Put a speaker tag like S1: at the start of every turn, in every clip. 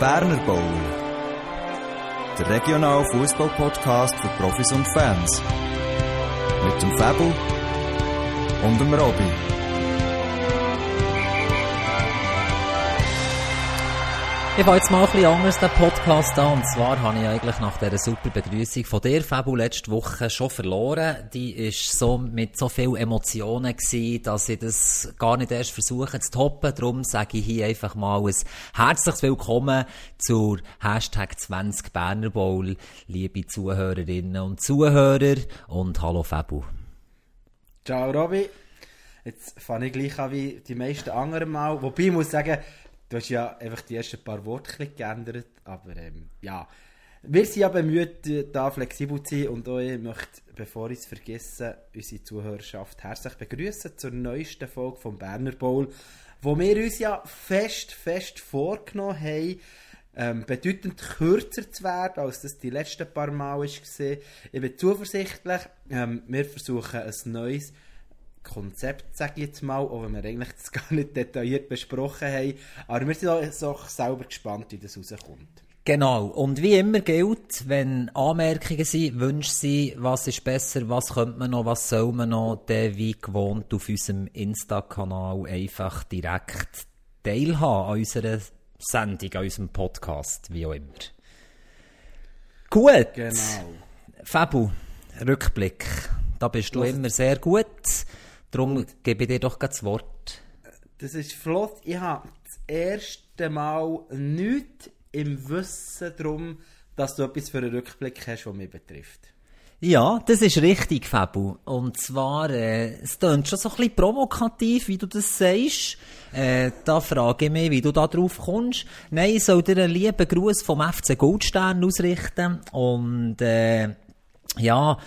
S1: Berner Bowl. Der regionale Fußball-Podcast für Profis und Fans. Mit dem Fabel und dem Robby.
S2: Ich fange jetzt mal ein bisschen anders den Podcast an. Und zwar habe ich eigentlich nach dieser super Begrüßung von dir, Fabu, letzte Woche schon verloren. Die ist so mit so vielen Emotionen gewesen, dass ich das gar nicht erst versuche zu toppen. Darum sage ich hier einfach mal ein herzliches Willkommen zur Hashtag 20 Berner Bowl, liebe Zuhörerinnen und Zuhörer. Und hallo Fabu.
S3: Ciao Robby. Jetzt fange ich gleich an wie die meisten anderen Mal. Wobei ich muss sagen, Du hast ja einfach die ersten paar Worte geändert, aber ähm, ja. Wir sind ja bemüht, da flexibel zu sein und ich möchte, bevor ich es vergesse, unsere Zuhörerschaft herzlich begrüßen zur neuesten Folge vom Berner Bowl, wo wir uns ja fest, fest vorgenommen haben, ähm, bedeutend kürzer zu werden, als das die letzten paar Mal war. Ich bin zuversichtlich, ähm, wir versuchen ein neues Konzept, sage ich jetzt mal, auch wenn wir eigentlich das gar nicht detailliert besprochen haben. Aber wir sind auch selber gespannt, wie das rauskommt.
S2: Genau. Und wie immer gilt, wenn Anmerkungen sind, Wünsche sind, was ist besser, was könnte man noch, was soll man noch, dann wie gewohnt auf unserem Insta-Kanal einfach direkt teilhaben an unserer Sendung, an unserem Podcast, wie auch immer. Gut.
S3: Genau.
S2: Fabu, Rückblick. Da bist du was? immer sehr gut. Darum gebe ich dir doch das Wort.
S3: Das ist flott. Ich habe das erste Mal nichts im Wissen darum, dass du etwas für einen Rückblick hast, was mich betrifft.
S2: Ja, das ist richtig, Fabu. Und zwar, äh, es klingt schon so ein bisschen provokativ, wie du das sagst. Äh, da frage ich mich, wie du da drauf kommst. Nein, ich soll dir einen lieben Gruß vom FC Goldstern ausrichten. Und, äh, ja,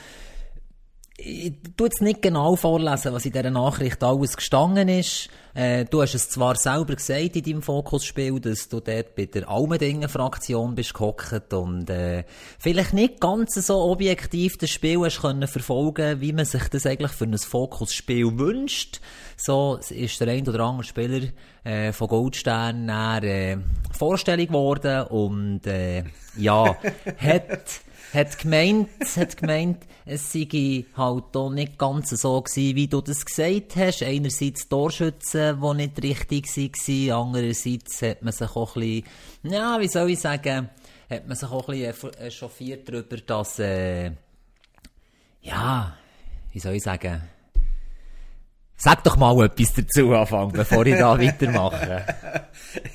S2: ich tu jetzt nicht genau vorlesen, was in dieser Nachricht alles gestanden ist. Äh, du hast es zwar selber gesagt in deinem Fokusspiel, dass du dort bei der Almendingen-Fraktion bist gehockt und äh, vielleicht nicht ganz so objektiv das Spiel hast können verfolgen, wie man sich das eigentlich für ein Fokusspiel wünscht. So ist der ein oder andere Spieler äh, von Goldstern nach äh, Vorstellung geworden und äh, ja, hat hat gemeint, hat gemeint, es sei halt auch nicht ganz so gewesen, wie du das gesagt hast. Einerseits Torschützen, die nicht richtig waren, andererseits hat man sich auch ein bisschen, ja, wie soll ich sagen, hat man sich auch ein bisschen echauffiert darüber, dass, äh, ja, wie soll ich sagen, Sag doch mal etwas dazu anfangen, bevor ich da weitermache.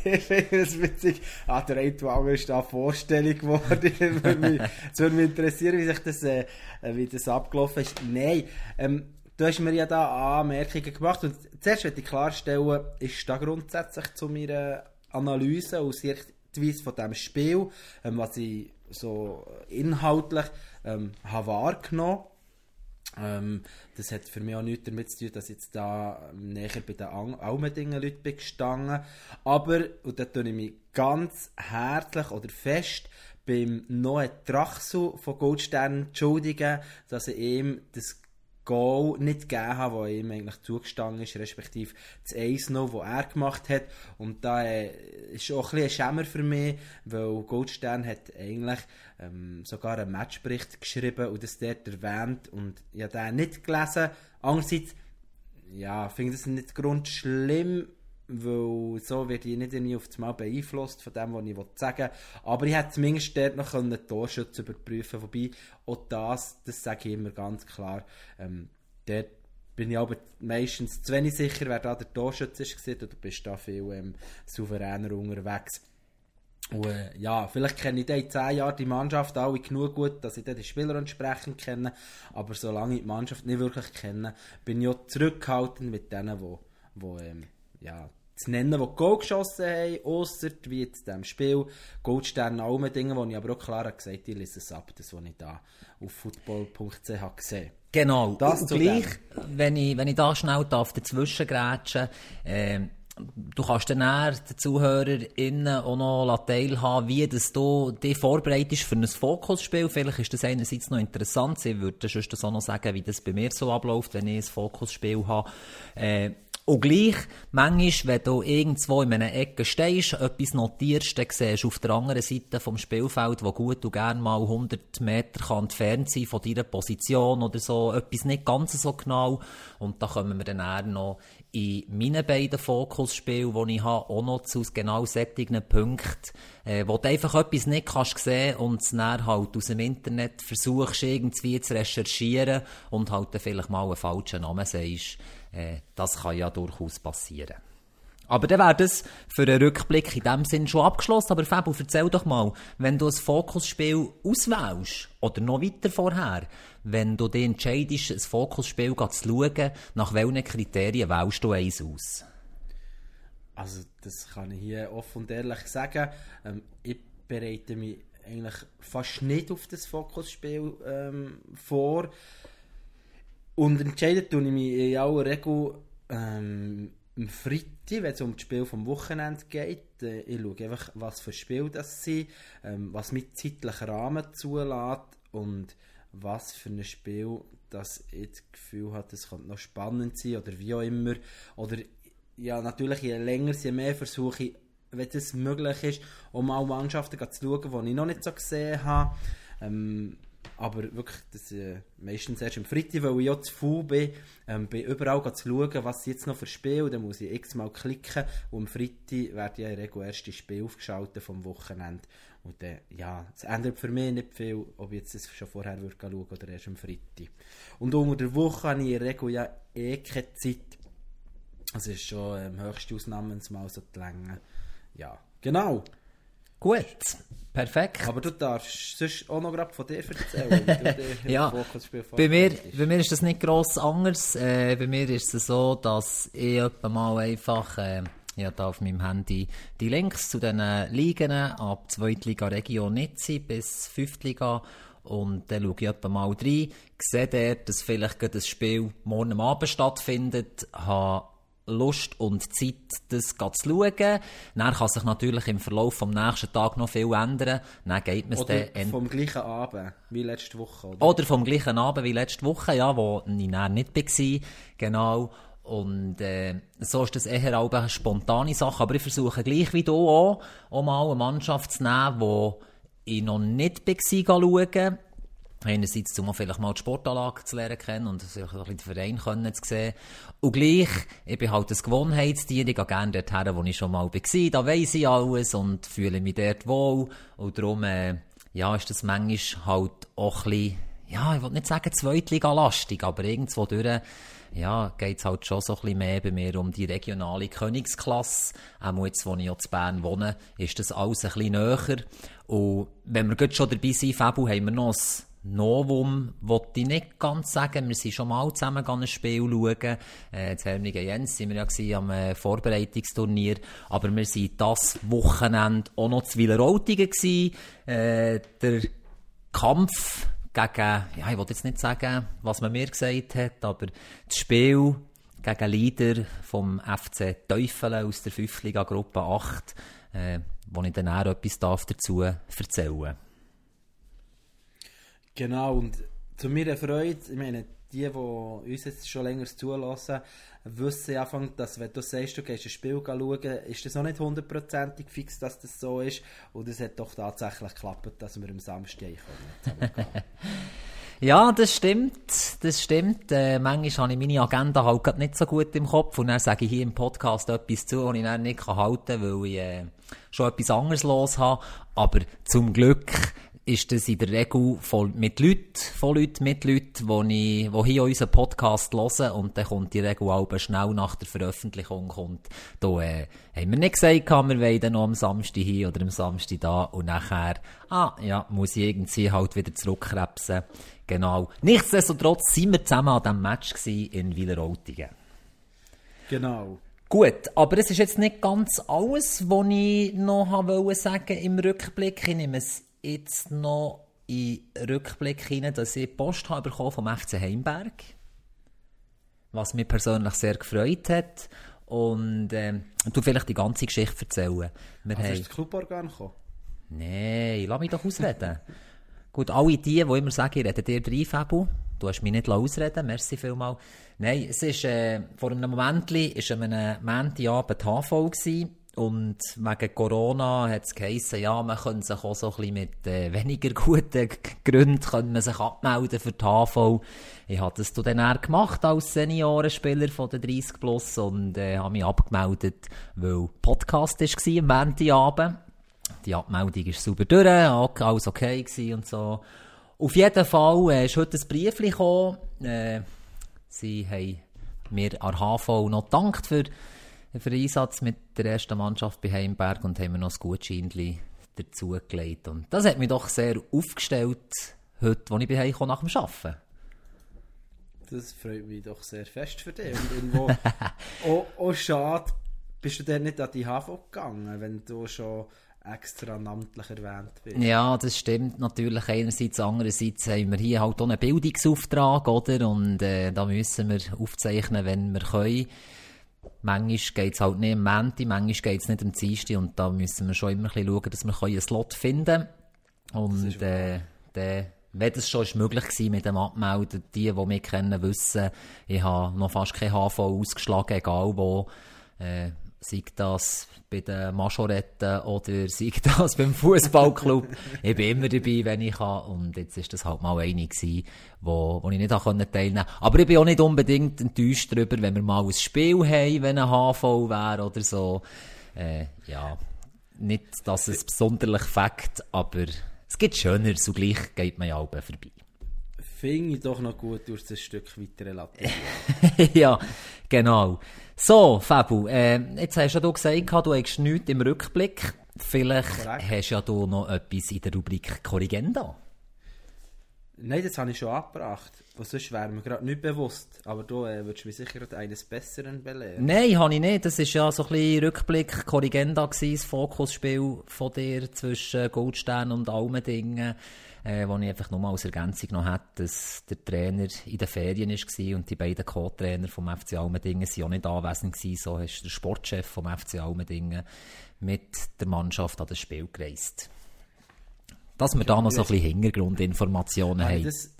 S3: ich finde es witzig. Ah, der eine oder andere ist da Vorstellung geworden. Es würde mich interessieren, wie sich das, äh, wie das abgelaufen ist. Nein, ähm, du hast mir ja da Anmerkungen gemacht und zuerst möchte ich klarstellen, ist da grundsätzlich zu meiner Analyse aus Sichtweise von diesem Spiel, ähm, was ich so inhaltlich ähm, habe wahrgenommen ähm, das hat für mich auch nichts damit zu tun, dass ich jetzt da näher bei den Almendingen Leuten bin gestanden. Aber, und da tue ich mich ganz herzlich oder fest beim neuen Trachsu von Goldstern entschuldigen, dass ich ihm das Goal nicht gegeben habe, das ihm eigentlich zugestanden ist, respektive das 1-0, das er gemacht hat. Und da äh, ist auch ein, bisschen ein Schämer für mich, weil Goldstern hat eigentlich ähm, sogar einen Matchbericht geschrieben und das dort erwähnt und ich habe den nicht gelesen. Andererseits, ja, finde ich das nicht grundschlimm, weil so werde ich nicht irgendwie auf das Mal beeinflusst von dem, was ich sagen will. Aber ich hätte zumindest dort noch einen Torschutz überprüfen Wobei auch das, das sage ich immer ganz klar, ähm, dort bin ich aber meistens zu wenig sicher, wer da der Torschutz ist, oder du bist da viel ähm, souveräner unterwegs. Und, äh, ja, vielleicht kenne ich in 10 Jahren die Mannschaft alle genug gut, dass ich dann die Spieler entsprechend kenne, aber solange ich die Mannschaft nicht wirklich kenne, bin ich auch zurückhaltend mit denen, die, die ähm, ja, zu nennen, die Goal geschossen haben, ausser wie jetzt dem Spiel Goldstern Almendingen, wo ich aber auch klar gesagt habe, ich lese es ab, das, was ich da auf football.ch gesehen
S2: Genau, das und gleich, wenn ich, wenn ich da schnell darf, dazwischen grätschen, äh, du kannst dann den ZuhörerInnen auch noch teilhaben, wie das du dich vorbereitest für ein Fokusspiel. Vielleicht ist das einerseits noch interessant. Ich würde sonst auch noch sagen, wie das bei mir so abläuft, wenn ich ein Fokusspiel habe. Äh, Und gleich, manchmal, wenn du irgendwo in einer Ecke stehst, etwas notierst, dann siehst du auf der anderen Seite vom Spielfeld, wo gut und gern mal 100 Meter entfernt sein von deiner Position oder so, etwas nicht ganz so genau. Und da kommen wir dann eher noch in meinen beiden Fokusspielen, die ich habe, auch noch zu genau solchen Punkten, äh, wo du einfach etwas nicht kannst sehen und es dann halt aus dem Internet versuchst irgendwie zu recherchieren und halt dann vielleicht mal einen falschen Namen sagst. Äh, das kann ja durchaus passieren. Aber dann wäre das für einen Rückblick in dem Sinn schon abgeschlossen. Aber Fabio, erzähl doch mal, wenn du ein Fokusspiel auswählst, oder noch weiter vorher, wenn du dich entscheidest, ein Fokusspiel zu schauen, nach welchen Kriterien wählst du eins aus?
S3: Also, das kann ich hier offen und ehrlich sagen. Ähm, ich bereite mich eigentlich fast nicht auf das Fokusspiel ähm, vor. Und entscheiden tue ich mich in aller Regel ähm, am Freitag, wenn es um das Spiel vom Wochenende geht. Äh, ich schaue einfach, was für Spiel das sind, ähm, was mit zeitlichen Rahmen zulässt und was für ein Spiel, das ich das Gefühl habe, es könnte noch spannend sein oder wie auch immer. Oder ja, natürlich, je länger, je mehr versuche ich, wenn es möglich ist, um auch Mannschaften zu schauen, die ich noch nicht so gesehen habe. Ähm, aber wirklich, das äh, meistens erst am Freitag, weil ich ja zu faul bin, ähm, bin überall zu schauen, was sie jetzt noch für Spiel, dann muss ich x-mal klicken und am Freitag werde ich in Regel erst das Spiel aufgeschaltet vom Wochenende und dann, ja, es ändert für mich nicht viel, ob ich jetzt das schon vorher würde schauen oder erst am Freitag. Und unter der Woche habe ich in der Regel ja eh keine Zeit, also ist schon ähm, höchste Ausnahmensmal so die Länge. Ja, genau.
S2: Gut, perfekt.
S3: Aber du darfst sonst auch noch gerade von dir erzählen.
S2: ja, bei mir, bei mir ist das nicht gross anders. Äh, bei mir ist es so, dass ich etwa mal einfach... Äh, habe auf meinem Handy die Links zu den Ligen ab Zweitliga Region Nizzi bis Fünftliga und dann schaue ich etwa mal rein, sehe dort, dass vielleicht das Spiel morgen Abend stattfindet, habe Lust und Zeit, das zu schauen. Dann kann sich natürlich im Verlauf vom nächsten Tag noch viel ändern. Dann geht man
S3: oder dann vom gleichen Abend wie letzte Woche.
S2: Oder? oder vom gleichen Abend wie letzte Woche, ja, wo ich dann nicht war. Genau. Und äh, so ist das eher auch eine spontane Sache. Aber ich versuche gleich wie du auch, auch mal eine Mannschaft zu nehmen, die ich noch nicht war, schauen Einerseits, um vielleicht mal die Sportanlage zu lernen kennen und sich ein bisschen den Verein können zu sehen. Und gleich, ich bin halt ein Gewohnheitstier, ich gehe gerne dorthin, wo ich schon mal war. Da weiss ich alles und fühle mich dort wohl. Und darum, äh, ja, ist das manchmal halt auch ein bisschen, ja, ich will nicht sagen Zweitliga-lastig, aber irgendwo durch, ja, geht es halt schon so ein bisschen mehr bei mir um die regionale Königsklasse. Auch jetzt, wo ich auch in Bern wohne, ist das alles ein bisschen näher. Und wenn wir schon dabei sind, Fabu, haben wir noch ein Novum wollte ich nicht ganz sagen. Wir sind schon mal zusammen ein Spiel schauen. Äh, in Hermligen Jens waren wir ja am äh, Vorbereitungsturnier. Aber wir waren das Wochenende auch noch zu Wileroltigen Äh, der Kampf gegen, ja, ich wollte jetzt nicht sagen, was man mir gesagt hat, aber das Spiel gegen Leader vom FC Teufel aus der 5. Liga Gruppe 8, äh, wo ich dann auch etwas dazu erzählen darf.
S3: Genau, und zu meiner Freude, ich meine, die, die uns jetzt schon länger zulassen, wissen Anfang, dass wenn du sagst, du gehst ein Spiel schauen, ist das noch nicht hundertprozentig fix, dass das so ist. Und es hat doch tatsächlich geklappt, dass wir am Samstag kommen.
S2: Ja, das stimmt. Das stimmt. Äh, manchmal habe ich meine Agenda halt nicht so gut im Kopf und dann sage ich hier im Podcast etwas zu, was ich dann nicht halten kann, weil ich äh, schon etwas anderes los habe. Aber zum Glück ist das in der Regel voll mit Leuten, von Leuten, mit Leuten, die, ich, die hier unseren Podcast hören und dann kommt die Regel auch schnell nach der Veröffentlichung kommt, da äh, haben wir nicht gesagt, wir wollen noch am Samstag hier oder am Samstag da und nachher, ah, ja, muss ich irgendwie halt wieder zurückkrebsen. Genau. Nichtsdestotrotz sind wir zusammen an diesem Match in Wileroltigen.
S3: Genau.
S2: Gut, aber es ist jetzt nicht ganz alles, was ich noch wollte sagen im Rückblick. Ich nehme es jetzt noch in Rückblick hinein, dass ich Post habe bekommen vom FC Heimberg, was mich persönlich sehr gefreut hat. Und ähm, du vielleicht die ganze Geschichte erzählen.
S3: Wir also haben... ist das Cluborgan gekommen?
S2: Nein, lass mich doch ausreden. Gut, alle die, die immer sagen, ich rede dir drei, Fabu. du hast mich nicht ausreden merci vielmal. Nein, es ist, äh, vor einem Moment, ist an einem Montagabend HV gewesen. Und wegen Corona hat es geheissen, ja, man könnte sich auch so ein bisschen mit äh, weniger guten Gründen könnte man sich abmelden für die HV. Ich habe das dann auch gemacht als Seniorenspieler von der 30 Plus und äh, habe mich abgemeldet, weil Podcast war am Montagabend. Die Abmeldung ist super durch, alles okay und so. Auf jeden Fall äh, ist heute ein Brief gekommen. Äh, sie haben mir an HV noch gedankt für für den Einsatz mit der ersten Mannschaft bei Heimberg und haben mir noch ein Gutscheinchen dazugelegt. Und das hat mich doch sehr aufgestellt, heute, als ich bei Heim nach dem Arbeiten.
S3: Das freut mich doch sehr fest für dich. Und irgendwo auch, auch schade, bist du denn nicht an die HV gegangen, wenn du schon extra namentlich erwähnt bist.
S2: Ja, das stimmt natürlich einerseits. Andererseits haben wir hier halt auch einen Bildungsauftrag, oder? Und äh, da müssen wir aufzeichnen, wenn wir können. Manchmal geht es halt nicht am Montag, manchmal geht es nicht am Dienstag und da müssen wir schon immer ein bisschen schauen, dass wir einen Slot finden können. Und äh, der, wenn das schon ist möglich war mit dem Abmelden, die, die mich kennen, wissen, ich habe noch fast kein HV ausgeschlagen, egal wo. Äh, sei das bei den Majoretten oder sei das beim Fußballclub. ich bin immer dabei, wenn ich kann. Und jetzt ist das halt mal eine gewesen, wo, wo ich nicht teilnehmen konnte. Aber ich bin auch nicht unbedingt enttäuscht darüber, wenn wir mal ein Spiel haben, wenn ein HV wäre oder so. Äh, ja, nicht, dass es besonderlich fängt, aber es gibt schöner, so gleich geht man ja auch vorbei
S3: finde ich doch noch gut, durch ein Stück weiter
S2: ja, genau. So, Fabu, äh, jetzt hast ja du gesagt, du hast nichts im Rückblick. Vielleicht Korrekt. hast ja du noch etwas in der Rubrik Korrigenda.
S3: Nein, das habe ich schon abgebracht. Was sonst wäre mir gerade nicht bewusst. Aber du äh, würdest mich sicher eines Besseren belehren.
S2: Nein, habe ich nicht. Das war ja so ein bisschen Rückblick, Korrigenda gewesen, das Fokusspiel von dir zwischen Goldstern und Almendingen äh, wo ich einfach nur mal als Ergänzung noch hatte, dass der Trainer in den Ferien war und die beiden Co-Trainer vom FC Almendingen sind auch nicht anwesend gewesen. So ist der Sportchef vom FC Almendingen mit der Mannschaft an das Spiel gereist. Dass wir da noch so ein bisschen Hintergrundinformationen haben. Das,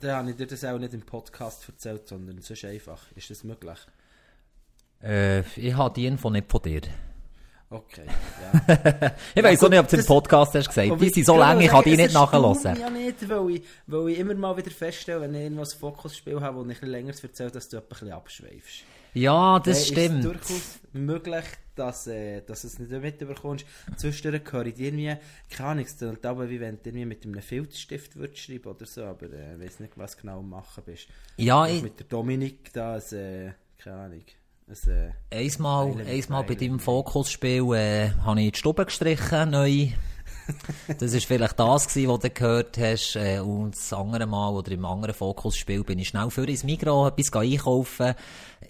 S3: dann habe ich dir das auch nicht im Podcast erzählt, sondern sonst einfach. Ist das möglich?
S2: Äh, ich habe die Info nicht von dir.
S3: Okay, ja.
S2: ich weiß auch nicht, ob du im Podcast hast gesagt. Die sind so lange, ich kann die nicht nachhören.
S3: Ja, nicht, weil ich, weil ich immer mal wieder feststelle, wenn ich irgendwas Fokusspiel habe, wo ich ein länger erzähle, dass du ein bisschen abschweifst.
S2: Ja, das äh, stimmt.
S3: Es ist durchaus möglich, dass, äh, dass du es nicht mitbekommst. Zwischendurch höre ich dir irgendwie, keine Ahnung, aber wie wenn du irgendwie mit einem Filzstift würdest schreiben oder so, aber äh, ich weiß nicht, was genau machen bist.
S2: Ja, ich...
S3: Mit der Dominik da, äh, keine Ahnung.
S2: Ein, äh, einmal, einmal bei deinem Fokusspiel äh, habe ich die Stube gestrichen, neu. das war vielleicht das, gewesen, was du gehört hast. Äh, und das andere Mal oder im anderen Fokusspiel bin ich schnell für ins Mikro etwas einkaufen.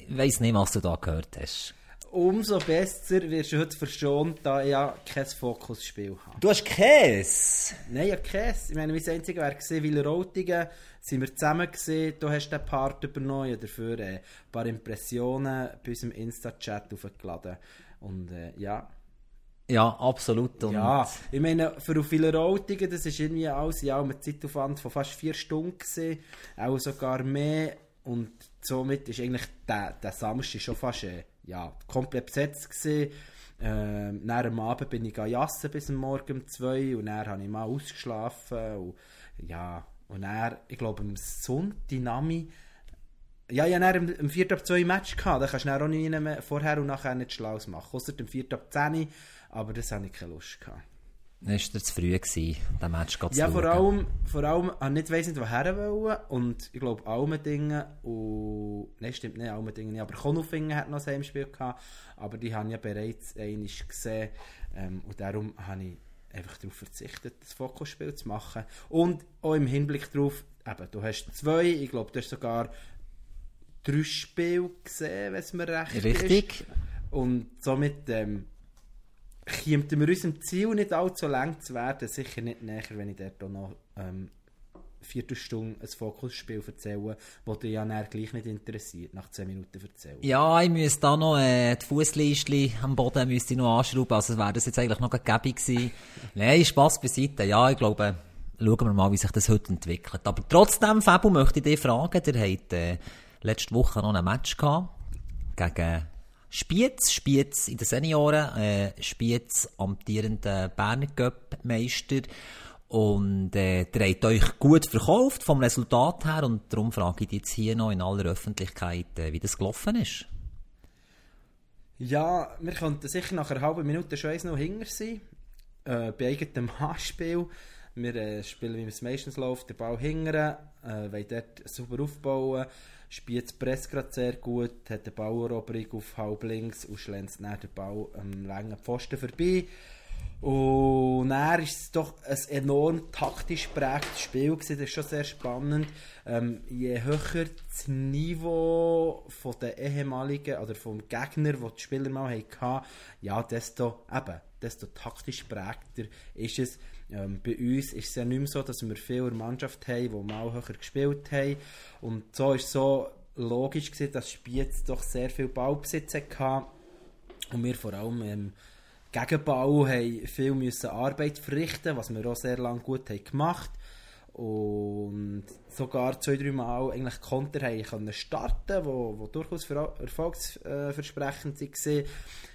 S2: Ich weiss nicht, was du da gehört hast
S3: umso besser wirst du heute verschont, da ich ja kein Fokusspiel habe.
S2: Du hast Käse?
S3: Nein, ja Käse. Ich meine, mein einziger wäre gesehen, weil Rotigen sind wir zusammen gesehen, du hast den Part übernommen, dafür äh, ein paar Impressionen bei unserem Insta-Chat aufgeladen. Und äh, ja.
S2: Ja, absolut.
S3: Und ja, ich meine, für viele Rotigen, das ist irgendwie alles ja ein Zeitaufwand von fast vier Stunden gesehen, auch sogar mehr. Und somit ist eigentlich der, der Samstag schon fast... Äh, ja, komplett besetzt. Ähm, nach am Abend bin ich jassen bis morgen um zwei und dann habe ich mal ausgeschlafen und ja, und dann, ich glaube am Sonntag, ja, ich hatte am, am 4. ab 2 Match gehabt, da kannst du auch nicht vorher und nachher nicht schlau machen, außer dem 4. ab 10, aber das hatte ich keine Lust gehabt.
S2: Dann war zu früh, gewesen, den Match zu
S3: Ja, vor allem, vor allem, ich nicht weiss nicht, woher wollen. Und ich glaube, Almendingen und, nein, stimmt nicht, Almendingen nicht, aber Konufingen hat noch ein Heimspiel gehabt. Aber die haben ja bereits einmal gesehen. Ähm, und darum habe ich einfach darauf verzichtet, das Fokusspiel zu machen. Und auch im Hinblick darauf, eben, du hast zwei, ich glaube, du hast sogar drei Spiele gesehen, wenn es mir recht
S2: Richtig. ist. Richtig.
S3: Und somit, ähm, kämen wir unserem Ziel nicht allzu lang zu werden, sicher nicht näher, wenn ich dort noch ähm, Viertelstunde ein Fokusspiel erzähle, das dich ja näher gleich nicht interessiert, nach 10 Minuten erzählen.
S2: Ja, ich müsste da noch äh, die Fußleiste am Boden müsste ich noch anschrauben, also wäre das jetzt eigentlich noch gäbig gewesen. Nein, Spass beiseite, ja, ich glaube, schauen wir mal, wie sich das heute entwickelt. Aber trotzdem, Fabio, möchte ich dich fragen, ihr habt äh, letzte Woche noch ein Match gehabt gegen Spiez, Spiez in den Senioren, äh, Spiez amtierender Berner Cup Meister. Und äh, ihr euch gut verkauft vom Resultat her und darum frage ich jetzt hier noch in aller Öffentlichkeit, äh, wie das gelaufen ist.
S3: Ja, wir könnten sicher nach einer halben Minute schon eins noch hinger sein. Äh, bei eigenem Anspiel. Wir äh, spielen, wie es meistens läuft, den Ball hingern, äh, wollen dort super aufbauen, spielt das Press gerade sehr gut, hat den Balleroberung auf halb links und schlänzt dann den Ball am langen Pfosten vorbei. Und er ist es doch ein enorm taktisch prägtes Spiel gewesen. Das ist schon sehr spannend. Ähm, je höher das Niveau von der ehemaligen oder vom Gegner, wo die Spieler mal hatten, ja, desto eben, desto taktisch prägter ist es. Ähm, bei uns ist es ja nicht mehr so, dass wir viele Mannschaft haben, die mal höher gespielt haben. Und so ist so logisch gewesen, dass Spiez doch sehr viel Ballbesitz hatte. Und wir vor allem ähm, Gegenbau haben viel müssen Arbeit verrichten, was wir auch sehr lange gut haben gemacht und sogar zwei, drei Mal eigentlich Konter haben starten, wo, wo durchaus erfolgsversprechend waren.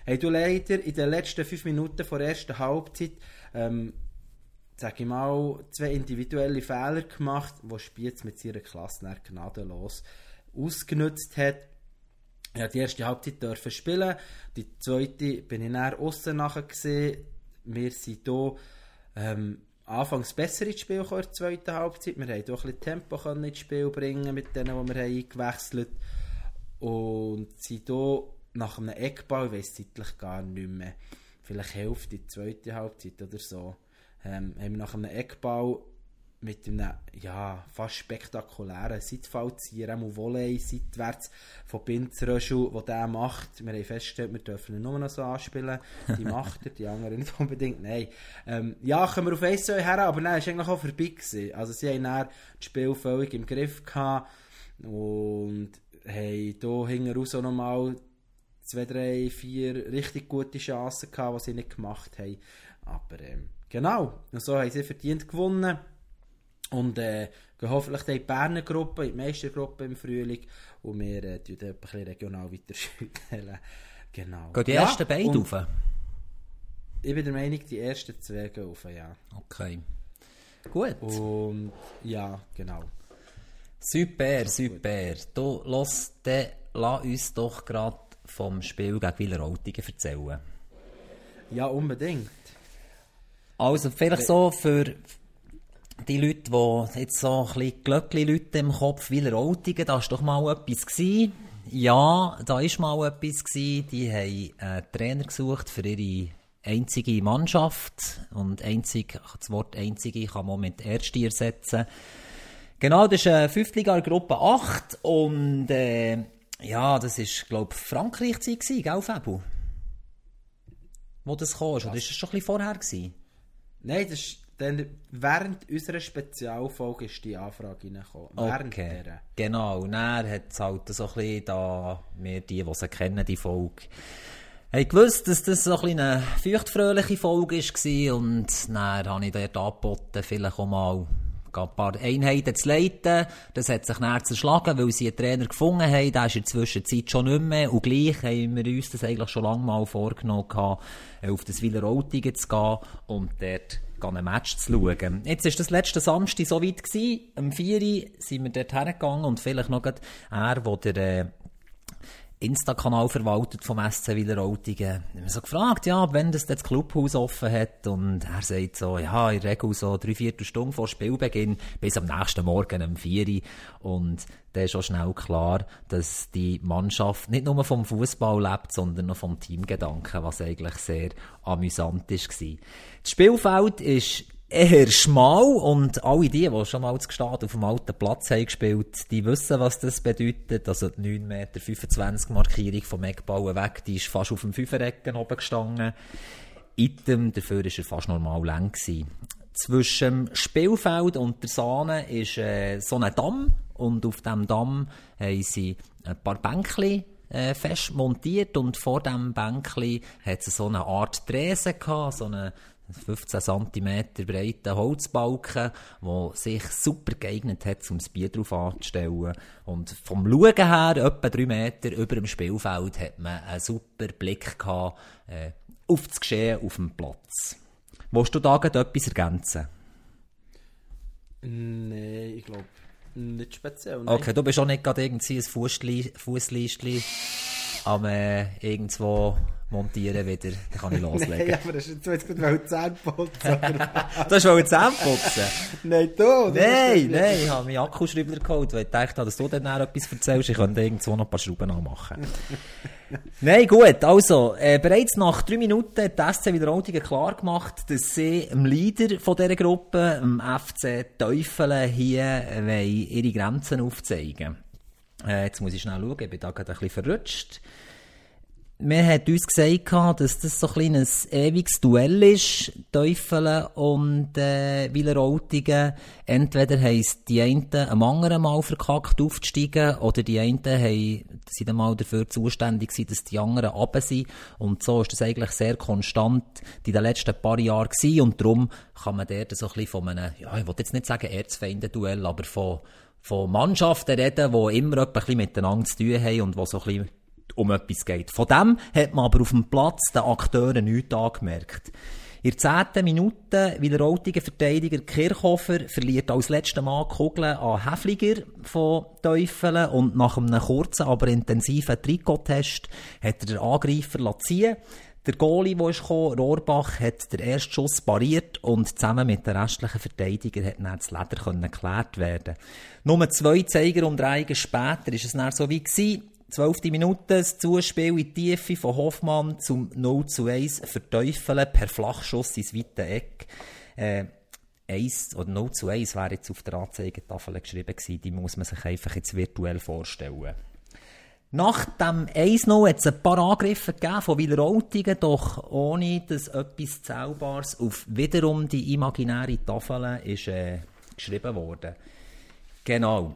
S3: Hey, du leider in den letzten fünf Minuten vor der ersten Halbzeit ähm, sage ich mal, zwei individuelle Fehler gemacht, die Spiez mit seiner Klasse gnadenlos ausgenutzt hat. Ich die erste Halbzeit dürfen spielen, die zweite bin ich näher außen nachher gesehen. Wir sind hier ähm, anfangs besser ins Spiel gekommen in der zweiten Halbzeit. Wir haben hier ein bisschen Tempo können ins Spiel bringen mit denen, die wir haben eingewechselt haben. Und sind hier nach einem Eckball, ich weiß zeitlich gar nicht mehr, vielleicht Hälfte, die zweite Halbzeit oder so, ähm, haben wir nach einem Eckball mit einem ja, fast spektakulären Seitfallzieher, auch Volley seitwärts von Binzröschel, der der macht. Wir haben festgestellt, wir dürfen ihn nur noch so anspielen. Die macht er, die anderen nicht unbedingt. Nein. Ähm, ja, kommen wir auf 1 2 her, aber nein, ist eigentlich auch vorbei gewesen. Also sie haben dann das Spiel völlig im Griff gehabt und haben hier hinten raus noch mal zwei, drei, vier richtig gute Chancen gehabt, die sie nicht gemacht haben. Aber ähm, genau, und so haben sie verdient gewonnen. Und äh, gehen hoffentlich in die Berner Gruppe, in die Meistergruppe im Frühling. Und wir äh, tun ein bisschen regional weiter Genau.
S2: Gehen die ja, ersten beiden rauf?
S3: Ich bin der Meinung, die ersten zwei gehen rauf, ja.
S2: Okay. Gut.
S3: Und ja, genau.
S2: Super, super. Du, los, dann lass uns doch gerade vom Spiel gegen Wileroltigen erzählen.
S3: Ja, unbedingt.
S2: Also, vielleicht so für die Leute, die jetzt so ein bisschen Glöckli-Leute im Kopf, Wileroltigen, da war doch mal etwas gewesen. Ja, da war mal etwas gewesen. Die haben einen Trainer gesucht für ihre einzige Mannschaft. Und einzig, das Wort einzige kann man mit Erste ersetzen. Genau, das ist eine Fünftliga-Gruppe 8 und äh, ja, das ist, glaube ich, Frankreich-Zeit gewesen, gell, Fabu? Wo das kam, oder ist das schon ein bisschen vorher gewesen?
S3: Nein, das ist dann während unserer Spezialfolge ist die Anfrage reingekommen.
S2: Okay. Genau, und dann hat es halt so ein bisschen da, wir die, die sie kennen, die Folge, haben gewusst, dass das so ein eine feuchtfröhliche Folge war und dann habe ich dort angeboten, vielleicht auch mal ein paar Einheiten zu leiten. Das hat sich dann zerschlagen, weil sie einen Trainer gefunden haben. Der ist in der Zwischenzeit schon nicht mehr. Und gleich haben wir uns das eigentlich schon lange mal vorgenommen, auf das Wileroltigen zu gehen und dort ein Match zu schauen. Jetzt war das letzte Samstag so weit. Am 4 Uhr sind wir dort hergegangen und vielleicht noch er, der, äh, Insta-Kanal verwaltet vom SC Wileroltigen. Ich habe so gefragt, ja, wenn das, das Clubhaus offen hat. Und er sagt so, ja, in der Regel so drei, vier Stunden vor Spielbeginn bis am nächsten Morgen um vier. Und da ist auch schnell klar, dass die Mannschaft nicht nur vom Fußball lebt, sondern noch vom Teamgedanken, was eigentlich sehr amüsant war. Das Spielfeld ist eher schmal und alle die, die schon mal zu auf dem alten Platz haben gespielt, die wissen, was das bedeutet. Also die 9,25 Meter Markierung vom Eckball weg, die ist fast auf dem Fünferecken oben gestanden. Item, dafür war er fast normal lang gewesen. Zwischen dem Spielfeld und der Sahne ist äh, so ein Damm und auf dem Damm haben sie ein paar Bänkchen äh, fest montiert und vor dem Bänkchen hat es so eine Art Tresen gehabt, so eine 15 cm breiten Holzbalken, der sich super geeignet hat, um das Bier drauf anzustellen. Und vom Schauen her, etwa drei Meter über dem Spielfeld, hat man einen super Blick gehabt, äh, auf das Geschehen auf dem Platz. Willst du da etwas ergänzen?
S3: Nein, ich glaube nicht speziell. Nein.
S2: Okay, du bist auch nicht gerade irgendwie ein Fußleistchen am äh, irgendwo montieren wieder, dann kann ich loslegen.
S3: Nein, aber das ist jetzt gut, weil Zähne putzen.
S2: du hast wohl Zähne putzen?
S3: nein, du!
S2: Nein, nein, ich habe meinen Akkuschreiber geholt, weil ich dachte, dass du dann etwas erzählst. Ich könnte irgendwo noch ein paar Schrauben anmachen. nein, gut, also, äh, bereits nach drei Minuten hat die SC Wiederoltingen klar gemacht, dass sie dem Leader von dieser Gruppe, dem FC Teufel, hier ihre Grenzen aufzeigen äh, Jetzt muss ich schnell schauen, ich bin da gerade ein bisschen verrutscht wir hat uns gesagt, dass das so ein, ein ewiges Duell ist, Teufel und äh, Wileroltigen. Entweder heisst die einen am anderen Mal verkackt aufzusteigen oder die einen haben, sind einmal dafür zuständig gewesen, dass die anderen runter sind. Und so ist das eigentlich sehr konstant in den letzten paar Jahren gewesen. Und darum kann man dort so ein bisschen von einem, ja, ich will jetzt nicht sagen Erzfeinde-Duell, aber von, von Mannschaften reden, die immer ein bisschen miteinander zu tun haben und die so ein bisschen um etwas geht. Von dem hat man aber auf dem Platz den Akteuren nichts angemerkt. In der zehnten Minute will der Routiger Verteidiger Kirchhofer verliert als letztes Mal Kugeln an Häfliger von Teufeln und nach einem kurzen, aber intensiven Trikottest hat er den Angreifer ziehen der Goalie, der gekommen, Rohrbach, hat den ersten Schuss pariert und zusammen mit den restlichen Verteidigern hat dann das Leder geklärt werden. Nur zwei Zeigerumdrehungen später ist es dann so wie. 12. Minute, das Zuspiel in die Tiefe von Hoffmann zum 0 zu 1 verteufeln per Flachschuss ins weite Eck. Äh, 1 oder 0 zu 1 wäre jetzt auf der Anzeigetafel geschrieben gewesen, die muss man sich einfach jetzt virtuell vorstellen. Nach dem 1-0 hat es ein paar Angriffe gegeben von Wileroltigen, doch ohne dass etwas Zählbares auf wiederum die imaginäre Tafel ist äh, geschrieben worden. Genau.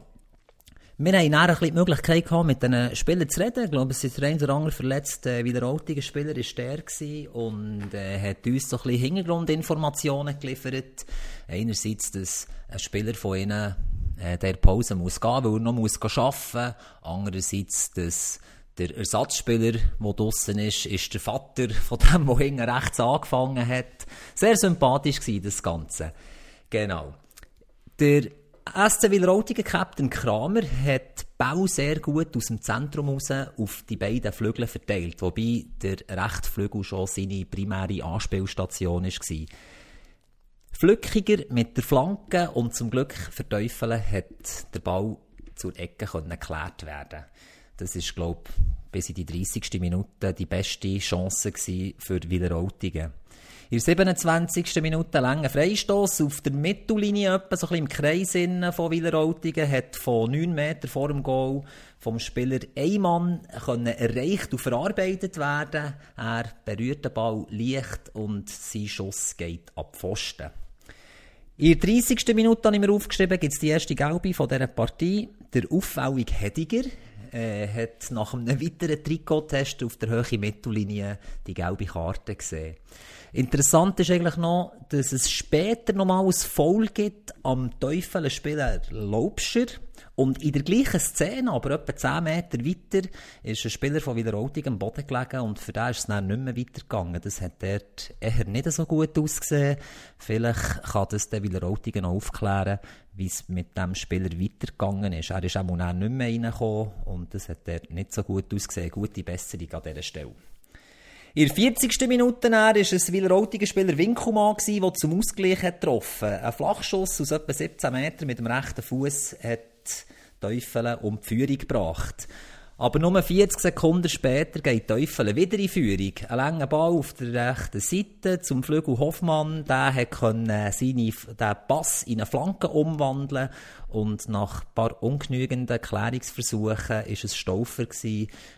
S2: Wir haben dann die Möglichkeit gehabt, mit diesen Spielern zu reden. Ich glaube, es ist der ein oder andere verletzt äh, wiederoltige Spieler ist der gewesen und äh, hat uns so ein bisschen Hintergrundinformationen geliefert. Einerseits, dass ein Spieler von ihnen äh, der Pause muss gehen, weil er noch muss arbeiten muss. Andererseits, dass der Ersatzspieler, der draussen ist, ist der Vater von dem, der hinten rechts angefangen hat. Sehr sympathisch war das Ganze. Genau. Der SC Wileroltigen Captain Kramer hat Bau sehr gut aus dem Zentrum raus auf die beiden Flügel verteilt, wobei der rechte Flügel schon seine primäre Anspielstation war. Flückiger mit der Flanke und zum Glück für Teufel hat der Bau zur Ecke geklärt werden. Das ist, glaube ich, bis in die 30. Minute die beste Chance für Wileroltigen. In der 27. Minute lange Freistoß auf der Mittellinie, etwa so ein im Kreis von Wileroltigen, hat von 9 Meter vor dem Goal vom Spieler Eymann können erreicht und verarbeitet werden. Er berührt den Ball leicht und sein Schuss geht ab Pfosten. In der 30. Minute habe ich mir aufgeschrieben, gibt es die erste Gelbe von dieser Partie. Der auffällige Hediger äh, hat nach einem weiteren Trikottest auf der Höhe Mittellinie die gelbe Karte gesehen. Interessant ist eigentlich noch, dass es später nochmal ein Foul gibt am Teufelspieler Lobscher. Und in der gleichen Szene, aber etwa 10 Meter weiter, ist ein Spieler von Wiederolting am Boden gelegen und für den ist es dann nicht mehr weitergegangen. Das hat dort eher nicht so gut ausgesehen. Vielleicht kann das der Wiederolting noch aufklären, wie es mit dem Spieler weitergegangen ist. Er ist auch nicht mehr reingekommen und das hat dort nicht so gut ausgesehen. Gute Besserung an dieser Stelle. In der 40. Minute war es Wileroltiger Spieler Winkelmann, der zum Ausgleich hat getroffen hat. Ein Flachschuss aus etwa 17 Metern mit dem rechten Fuß hat Teufel um die Führung gebracht. Aber nur 40 Sekunden später geht Teufel wieder in Führung. Ein langer Ball auf der rechten Seite zum Flügel Hoffmann. Der hat seine, den Pass in eine Flanke umwandeln und nach ein paar ungenügenden Klärungsversuchen ist es Stauffer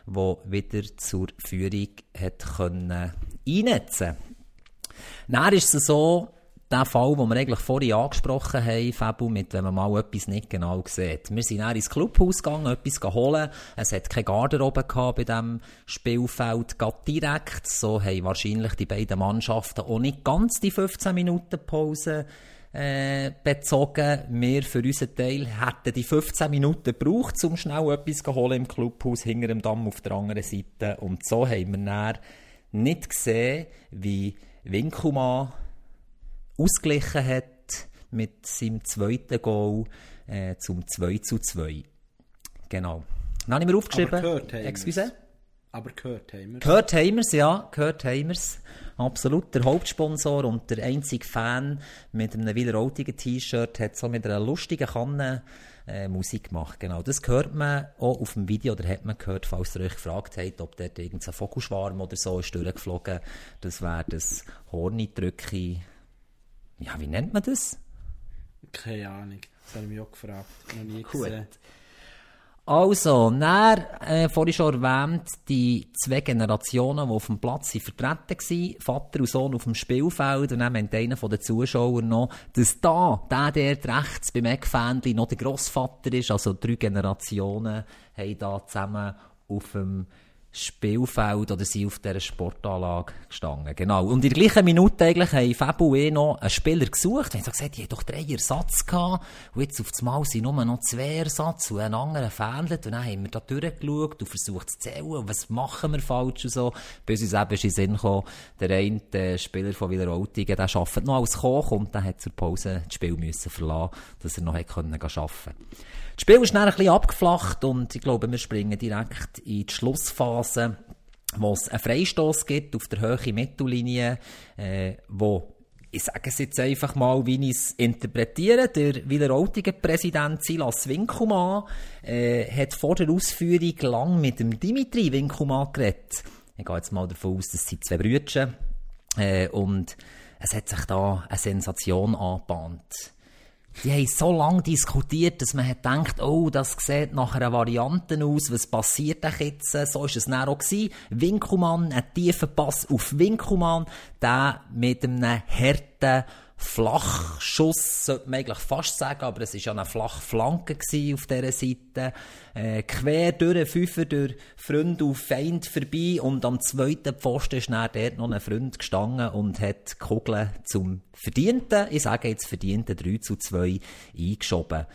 S2: wo wieder zur Führung hat einnetzen. Dann ist es so, der Fall, den wir eigentlich vorhin angesprochen haben, Fabu, mit wenn man mal etwas nicht genau sieht. Wir sind dann ins Clubhaus gegangen, etwas holen. Es hat keine Garderobe gehabt bei diesem Spielfeld gerade direkt. So haben wahrscheinlich die beiden Mannschaften auch nicht ganz die 15 Minuten Pause äh, bezogen. Wir für unseren Teil hätten die 15 Minuten gebraucht, um schnell etwas zu holen im Clubhaus hinter dem Damm auf der anderen Seite. Und so haben wir dann nicht gesehen, wie Winkelmann ausgeglichen hat mit seinem zweiten Goal äh, zum 2 zu 2. Genau. Dann habe ich mir aufgeschrieben.
S3: Aber gehört haben
S2: Excuse?
S3: Aber gehört haben wir.
S2: Gehört haben ja, gehört haben. Absolut. Der Hauptsponsor und der einzige Fan mit einem Wieler T-Shirt hat so mit einer lustigen Kanne äh, Musik gemacht. Genau. Das hört man auch auf dem Video, oder hat man gehört, falls ihr euch gefragt habt, ob dort irgendein Vogelschwarm oder so ist durchgeflogen. Das wäre das Hornidrücke. Ja, wie nennt man das?
S3: Keine Ahnung. Das habe ich mich auch gefragt. Noch nie
S2: Gut.
S3: gesehen.
S2: Also, dann, äh, vorhin schon erwähnt, die zwei Generationen, die auf dem Platz sind vertreten waren, Vater und Sohn auf dem Spielfeld, und dann meint einer von den Zuschauern noch, dass da, der, der rechts beim Eckfähnchen noch der Grossvater ist, also drei Generationen haben da zusammen auf dem Spielfeld oder sind auf dieser Sportanlage gestanden. Genau. Und in der gleichen Minute eigentlich haben Fabu eh noch einen Spieler gesucht. Wir haben gesagt, die haben doch drei Ersatz gehabt. Und jetzt auf das Mal sind nur noch zwei Ersatz und ein anderer fehlt. Und dann haben wir da durchgeschaut und versucht zu zählen. Was machen wir falsch und so. Bis uns eben in den Sinn kam, der eine Spieler von Wileroltigen, der arbeitet noch als Koch und der hat zur Pause das Spiel müssen verlassen, dass er noch hätte können arbeiten das Spiel ist dann ein bisschen abgeflacht und ich glaube, wir springen direkt in die Schlussphase, wo es einen Freistoß gibt auf der Höhe Mittellinie, äh, wo ich sage es jetzt einfach mal, wie ich es interpretiere. Der Wileroltigen Präsident Silas Winkelmann äh, hat vor der Ausführung lang mit dem Dimitri Winkelmann geredet. Ich gehe jetzt mal davon aus, dass sie zwei Brüder äh, und es hat sich da eine Sensation angebahnt. Die haben so lange diskutiert, dass man hat gedacht, oh, das sieht nach einer Variante aus, was passiert denn jetzt? So ist es dann auch gewesen. Winkelmann, ein tiefer Pass auf Winkelmann, der mit einem harten Flachschuss, sollte man eigentlich fast sagen, aber es war ja eine flache Flanke auf dieser Seite. Äh, quer durch Fünfer, durch Freund auf Feind vorbei und am zweiten Pfosten ist dann dort noch ein Freund gestanden und hat die Kugel zum verdienten, ich sage jetzt verdienten 3 zu 2 eingeschoben.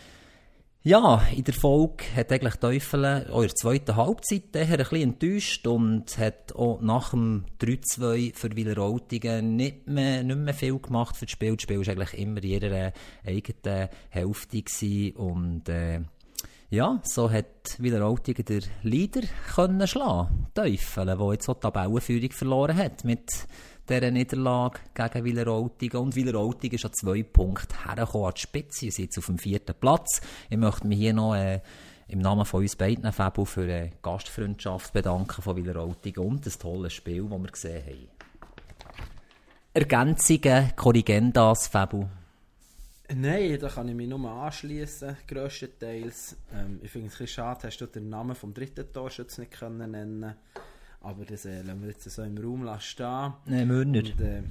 S2: Ja, in der Folge hat eigentlich Teufel der zweiten Halbzeit eher ein bisschen enttäuscht und hat auch nach dem 3-2 für Wileroltigen nicht mehr, nicht mehr viel gemacht für das Spiel. Das Spiel war eigentlich immer in ihrer eigenen Hälfte und äh, ja, so hat Wileroltigen der Leader können schlagen, Teufel, der jetzt auch die Tabellenführung verloren hat mit dieser Niederlage gegen Wileroltigen. Und Wileroltigen ist an zwei Punkten hergekommen an die Spitze. Sie jetzt auf dem vierten Platz. Ich möchte mich hier noch äh, im Namen von uns beiden, Fabio, für eine Gastfreundschaft bedanken von Wileroltigen und das tolle Spiel, das wir gesehen haben. Ergänzungen, Korrigendas, Fabio?
S3: Nein, da kann ich mich nur anschließen, grösstenteils. Ähm, ich finde es ein bisschen schade, hast du den Namen vom dritten Torschütz nicht können nennen aber das äh, lassen wir jetzt so im Raum lassen stehen.
S2: Nein, Mörner.
S3: Und, äh,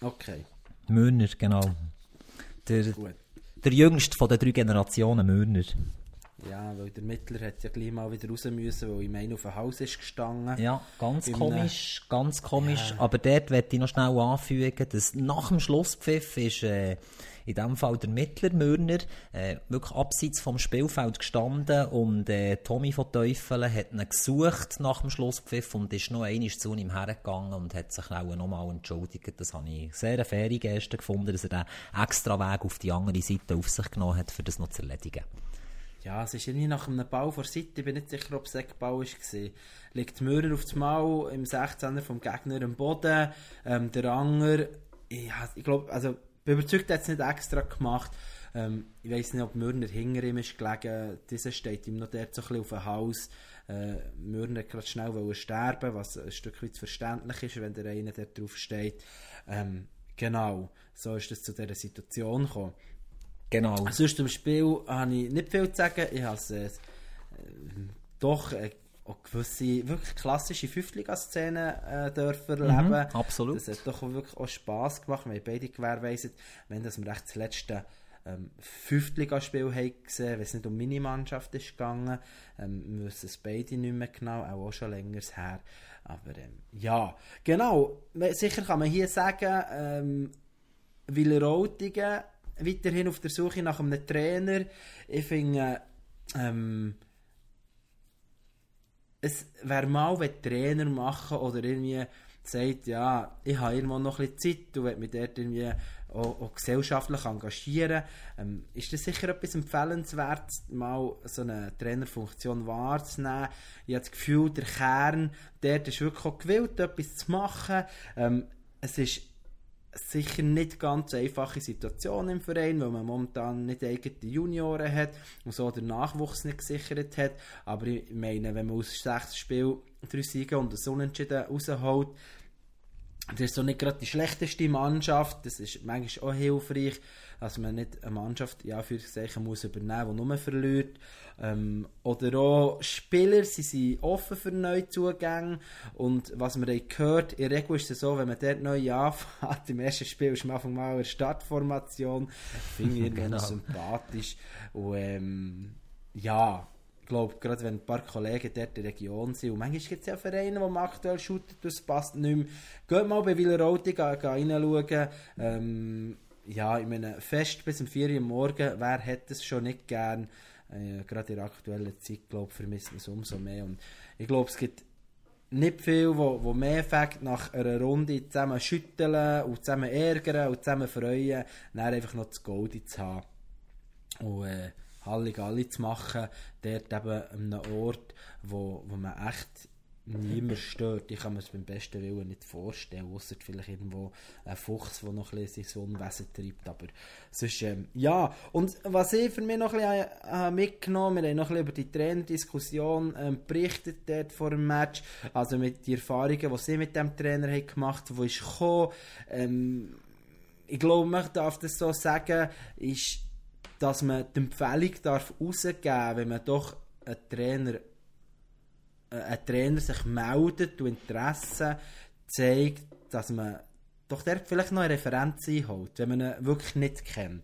S3: okay,
S2: Mörner, genau. Der,
S3: gut.
S2: der jüngste von den drei Generationen Mörner.
S3: Ja, weil der Mittler hat ja gleich mal wieder raus müssen, weil ich meine auf dem Haus ist gestanden.
S2: Ja, ganz
S3: Im,
S2: komisch, ganz komisch.
S3: Ja.
S2: Aber dort möchte ich noch schnell anfügen, dass nach dem Schlusspfiff ist äh, in dem Fall der Mittler Mürner äh, wirklich abseits vom Spielfeld gestanden und äh, Tommy von Teufelen hat ihn gesucht nach dem Schlusspfiff und ist noch einmal zu ihm hergegangen und hat sich auch nochmal entschuldigt. Das habe ich sehr eine faire Geste gefunden, dass er den extra Weg auf die andere Seite auf sich genommen hat, für das noch zu erledigen.
S3: Ja, es ist irgendwie nach einem Ball vor Seite, ich bin nicht sicher, ob es Eckball war. Liegt Möhrer auf das Maul, im 16er vom Gegner am Boden, ähm, der Anger, ja, ich glaube, also, bin überzeugt, er hat es nicht extra gemacht. Ähm, ich weiß nicht, ob Mörner hinter ihm ist gelegen, dieser steht ihm noch dort so ein bisschen auf dem Haus. Äh, Mörner gerade schnell sterben, was ein Stück weit verständlich ist, wenn der eine dort drauf steht. Ähm, genau, so ist es zu dieser Situation gekommen.
S2: Genau.
S3: Sonst im Spiel habe ich nicht viel zu sagen. Ich habe es äh, äh, doch äh, auch gewisse wirklich klassische Fünftliga-Szenen äh, dürfen erleben.
S2: Mhm, absolut.
S3: Das hat doch auch wirklich auch Spass gemacht. Wir haben beide gewährleistet, wenn das wir recht das letzte ähm, Fünftligaspiel haben gesehen, wenn es nicht um meine Mannschaft ist gegangen. Ähm, wir wissen es beide nicht mehr genau, auch, auch schon länger her. Aber ähm, ja, genau. Sicher kann man hier sagen, ähm, Wileroltigen weiterhin auf der Suche nach einem Trainer. Ich finde, ähm, es wäre mal, wenn Trainer machen oder irgendwie sagt, ja, ich habe irgendwo noch ein bisschen Zeit, du willst mich dort irgendwie auch, auch gesellschaftlich engagieren, ähm, ist das sicher etwas empfehlenswert, mal so eine Trainerfunktion wahrzunehmen. Ich habe das Gefühl, der Kern dort ist wirklich auch gewillt, etwas zu machen. Ähm, es ist sicher nicht ganz einfache Situation im Verein, weil man momentan nicht eigene Junioren hat und so den Nachwuchs nicht gesichert hat. Aber ich meine, wenn man aus sechs Spielen drei Siege und ein Unentschieden rausholt, das ist so nicht gerade die schlechteste Mannschaft. Das ist manchmal auch hilfreich, dass man nicht eine Mannschaft ja, für muss übernehmen muss, die nur verliert. Ähm, oder auch Spieler, sie sind offen für neue Zugänge. Und was wir gehört, in der Regel ist es so, wenn man dort neu anfängt, im ersten Spiel ist man einfach mal eine Startformation. Finde ich genau. sympathisch. Und ähm, ja, glaube, gerade wenn ein paar Kollegen dort in der Region sind, und manchmal gibt es ja Vereine, die aktuell shooten, das passt nicht mehr. Geht mal bei Wilerolti reinschauen. Ähm, ja, ich meine, fest bis um 4 Uhr morgen, wer hätte es schon nicht gern? Äh, gerade in der aktuellen Zeit, glaube vermisst man es umso mehr. Und ich glaube, es gibt nicht viel, wo, wo mehr fängt, nach einer Runde zusammen schütteln und zusammen ärgern und zusammen freuen, dann einfach noch das Gold zu haben. Und, äh, Halligalli zu machen, dort eben an einem Ort, wo, wo man echt niemand stört. Ich kann mir es beim besten Willen nicht vorstellen, außer vielleicht irgendwo ein Fuchs, der noch ein bisschen sein Unwesen treibt, aber sonst, ähm, ja. Und was ich für mich noch ein bisschen äh, mitgenommen wir haben noch ein bisschen über die Trainerdiskussion ähm, berichtet dort vor dem Match, also mit den Erfahrungen, die sie mit dem Trainer haben gemacht, wo ist gekommen, ähm, ich glaube, man darf das so sagen, ist dass man die Empfehlung darf rausgeben wenn man doch ein Trainer, ein Trainer sich meldet und Interesse zeigt, dass man doch dort vielleicht noch eine Referenz einholt, wenn man ihn wirklich nicht kennt.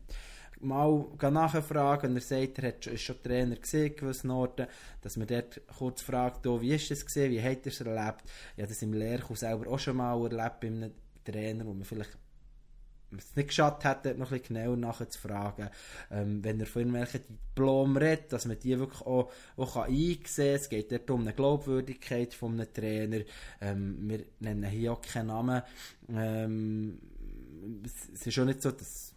S3: Mal nachfragen, und er sagt, er ist schon Trainer gesehen, gewissen Orten, dass man dort kurz fragt, oh, wie ist es gesehen, wie hat er es erlebt? Ich habe das im Lehrkurs selber auch schon mal erlebt bei einem Trainer, wo man vielleicht es nicht geschadet hätte, noch ein bisschen genauer nachzufragen. Ähm, wenn er von irgendwelchen Diplomen redet, dass man die wirklich auch, auch einsehen kann. Es geht dort um eine Glaubwürdigkeit von einem Trainer. Ähm, wir nennen hier auch keinen Namen. Ähm, es ist schon nicht so, dass,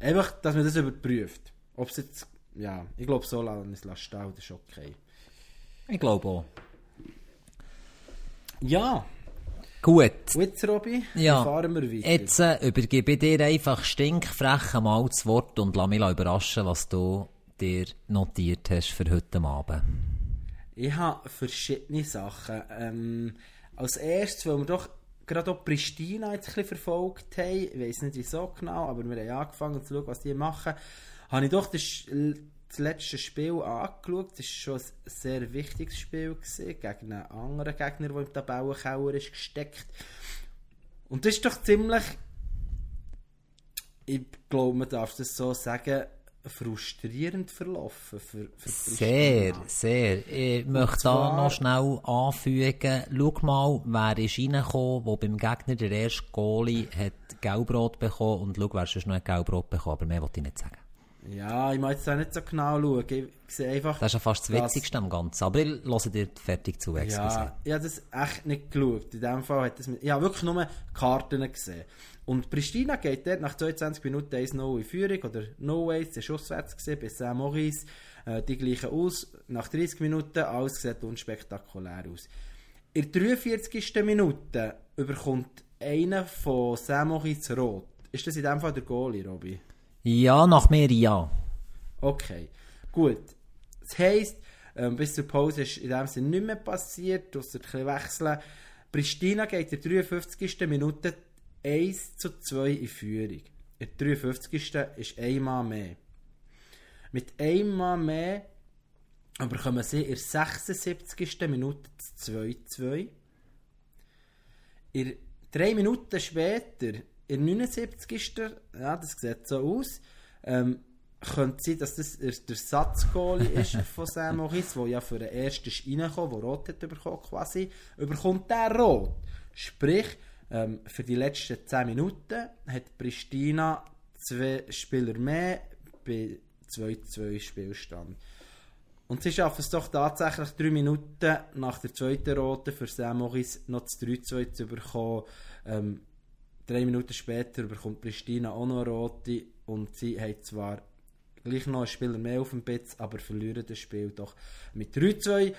S3: einfach, dass man das überprüft. Ob es jetzt, ja, ich glaube, so lange ist es das ist okay.
S2: Ich glaube auch.
S3: Ja,
S2: Gut.
S3: Gut, Robby,
S2: ja.
S3: fahren wir weiter.
S2: Jetzt äh, übergebe ich dir einfach stinkfrech mal das Wort und lass mich überraschen, was du dir notiert hast für heute Abend.
S3: Ich habe verschiedene Sachen. Ähm, als erstes, weil wir doch gerade auch Pristina jetzt ein bisschen verfolgt haben, ich weiß nicht wieso genau, aber wir haben angefangen zu schauen, was die machen, habe ich doch das das letzte Spiel angeschaut. Das war schon ein sehr wichtiges Spiel gewesen, gegen einen anderen Gegner, der im Tabellenkeller ist gesteckt. Und das ist doch ziemlich, ich glaube, man darf das so sagen, frustrierend verlaufen. Für, für
S2: sehr, sehr. Ich möchte zwar, da noch schnell anfügen, schau mal, wer ist reingekommen, der beim Gegner der erste Goalie hat Gelbrot bekommen und schau, wer sonst noch ein Gelbrot bekommen, aber mehr wollte ich nicht sagen.
S3: Ja, ich muss jetzt auch nicht so genau schauen. Ich sehe einfach...
S2: Das ist ja fast das Witzigste am Ganzen. Aber ich höre dir fertig zu,
S3: excuse. Ja, ich habe das echt nicht geschaut. In dem Fall hat das... Mit, ich habe wirklich nur Karten gesehen. Und Pristina geht dort nach 22 Minuten 1-0 in Führung, oder No Way, es war auswärts gesehen, bis Saint Maurice. Äh, die gleichen aus. Nach 30 Minuten, alles sieht unspektakulär aus. In der 43. Minute überkommt einer von Saint Maurice rot. Ist das in dem Fall der Goalie, Robby?
S2: Ja, nach mir ja.
S3: Okay, gut. Das heisst, ähm, bis zur Pause ist in dem Sinne nicht mehr passiert, außer ein wechseln. Pristina geht in der 53. Minute 1 zu 2 in Führung. In der 53. ist einmal mehr. Mit einmal mehr aber kommen sie in der 76. Minute zu 2-2. In drei Minuten später, in der 79. Ja, das sieht so aus, ähm, könnte sein, dass das der Satzgoal ist von Sam Morris, der ja für den ersten ist reingekommen, der Rot hat bekommen quasi, überkommt der Rot. Sprich, ähm, für die letzten 10 Minuten hat Pristina zwei Spieler mehr bei 2-2 Spielstand. Und sie schaffen es doch tatsächlich drei Minuten nach der zweiten Rote für Sam Morris noch das 3-2 zu bekommen. Ähm, drei Minuten später bekommt Pristina auch noch eine Rote und sie haben zwar gleich noch einen Spieler mehr auf dem Betz, aber verlieren das Spiel doch mit 3-2.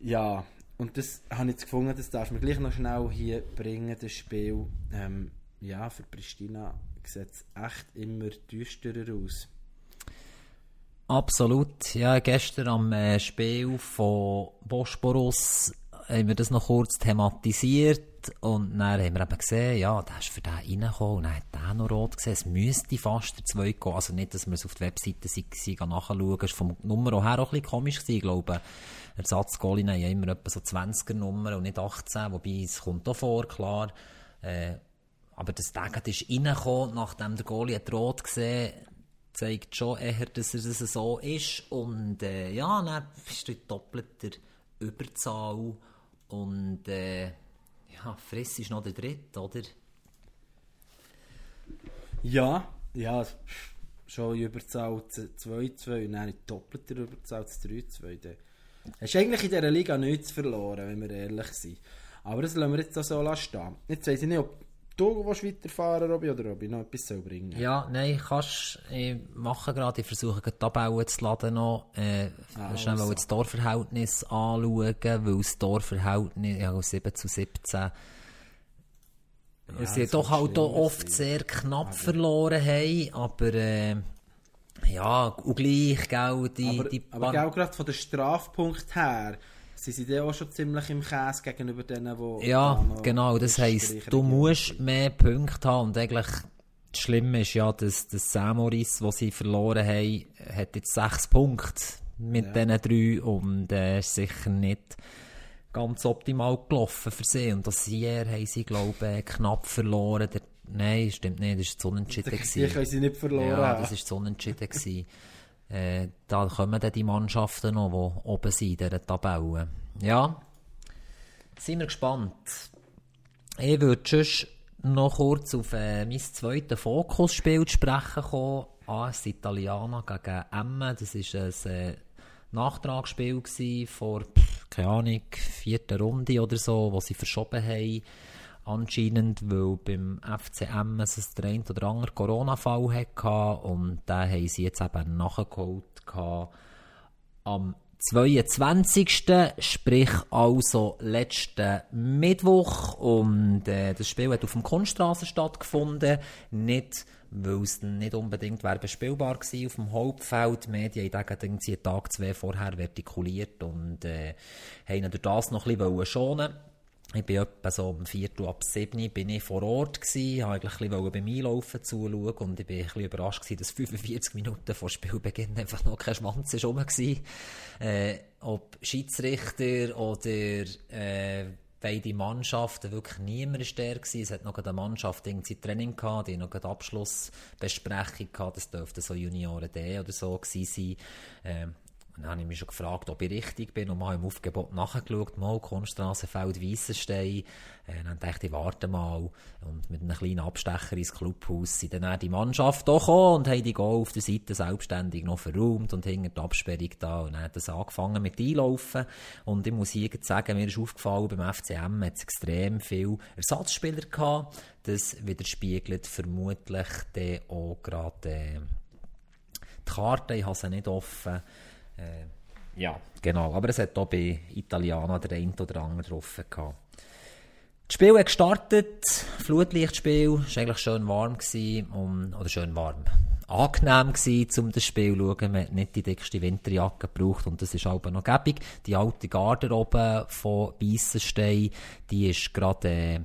S3: Ja, und das habe ich jetzt gefunden, das darf man gleich noch schnell hier bringen, das Spiel. Ähm, ja, für Pristina sieht es echt immer düsterer aus.
S2: Absolut. Ja, gestern am äh, Spiel von Bosporus haben wir das noch kurz thematisiert und dann haben wir eben gesehen, ja, der ist für den reingekommen und dann hat der noch rot gesehen. Es müsste fast der 2 gehen. Also nicht, dass wir es auf der Webseite sie nachschauen. Es war vom Nummer her auch ein bisschen komisch gewesen, ich glaube. Ersatzgoalien haben ja immer etwa so 20er Nummer und nicht 18, wobei es kommt auch vor, klar. Äh, aber das Dagger ist reingekommen, nachdem der Goalie hat rot gesehen zeigt schon eher, dass es so ist. Und äh, ja, dann bist du in doppelter Überzahl und äh, ja, Friss ist noch der dritte, oder?
S3: Ja, ja, schon Überzahl 2-2 und dann in Überzahl 3-2. Hast du eigentlich in dieser Liga nichts verloren, wenn wir ehrlich sind. Aber das lassen wir jetzt so stehen. Jetzt weiss ich nicht, ob du willst weiterfahren Robby, oder ob ich noch etwas soll bringen
S2: Ja, nein, kannst ich mache gerade, ich versuche die Tabellen zu laden noch, äh, ah, schnell also. das Torverhältnis anschauen, weil das Torverhältnis, ja, 7 zu 17, ja, sie doch halt auch oft sehr knapp aber. verloren haben, aber äh, ja, und gleich, gell, die...
S3: Aber,
S2: die
S3: aber gell, gerade von der Strafpunkt her, sie sind ja auch schon ziemlich im Käse gegenüber denen, die...
S2: Ja, genau, das heisst, du musst mehr Punkte haben und eigentlich das Schlimme ist ja, dass das Samoris, was sie verloren haben, hat jetzt sechs Punkte mit ja. diesen drei und äh, ist sicher nicht ganz optimal gelaufen für sie. Und das Jahr haben sie, glaube ich, knapp verloren. Der, nein, stimmt nicht, das war Unentschieden.
S3: Die können sie nicht verloren Ja,
S2: das war Unentschieden. äh, da kommen dann die Mannschaften noch, die oben sind in dieser Tabelle. Ja, sind wir gespannt. Ich würde sonst noch kurz auf äh, mein zweites Fokusspiel sprechen kommen. AS Italiana gegen Emmen. Das war ein äh, Nachtragsspiel vor, keine Ahnung, vierten Runde oder so, wo sie verschoben haben. Anscheinend, weil beim FCM es der ein oder andere Corona-Fall hatte und da haben sie jetzt eben nachgeholt am 22. Sprich also letzten Mittwoch und äh, das Spiel hat auf dem Kunststraße stattgefunden, nicht weil es nicht unbedingt wäre bespielbar war auf dem Hauptfeld. Die Medien haben irgendwie Tag, zwei vorher vertikuliert und äh, haben das noch ein bisschen schonen ich bin etwa so um Viertel ab sieben bin ich vor Ort gsi, habe eigentlich ein bisschen beim Einlaufen zuschauen und ich bin ein bisschen überrascht gewesen, dass 45 Minuten vor Spielbeginn einfach noch kein Schwanz ist rum war. Äh, ob Schiedsrichter oder äh, beide Mannschaften, wirklich niemand war der gewesen. Es hat noch eine Mannschaft irgendwie Training gehabt, die noch eine Abschlussbesprechung gehabt, das dürfte so Junioren D oder so gewesen sein. Äh, dann habe ich mich schon gefragt, ob ich richtig bin und mal im Aufgebot nachgeschaut, mal Kunststrassenfeld Weissenstein. Äh, dann dachte ich, warte mal. Und mit einem kleinen Abstecher ins Clubhaus sind dann die Mannschaft auch gekommen und haben die Goal auf der Seite selbstständig noch verräumt und hinter die Absperrung da. Und dann hat es angefangen mit Einlaufen. Und ich muss hier sagen, mir ist aufgefallen, beim FCM hat es extrem viele Ersatzspieler gehabt. Das widerspiegelt vermutlich dann auch gerade, äh, die Karte, ich habe sie nicht offen, äh, ja, genau. Aber es hat auch bei Italiana der ein oder andere gehabt. Das Spiel hat gestartet, Flutlichtspiel, es war eigentlich schön warm gewesen, um, oder schön warm, angenehm gewesen, um das Spiel zu schauen. Man hat nicht die dickste Winterjacke gebraucht und das ist aber noch gäbig. Die alte Garderobe von Beissenstein, die ist gerade äh,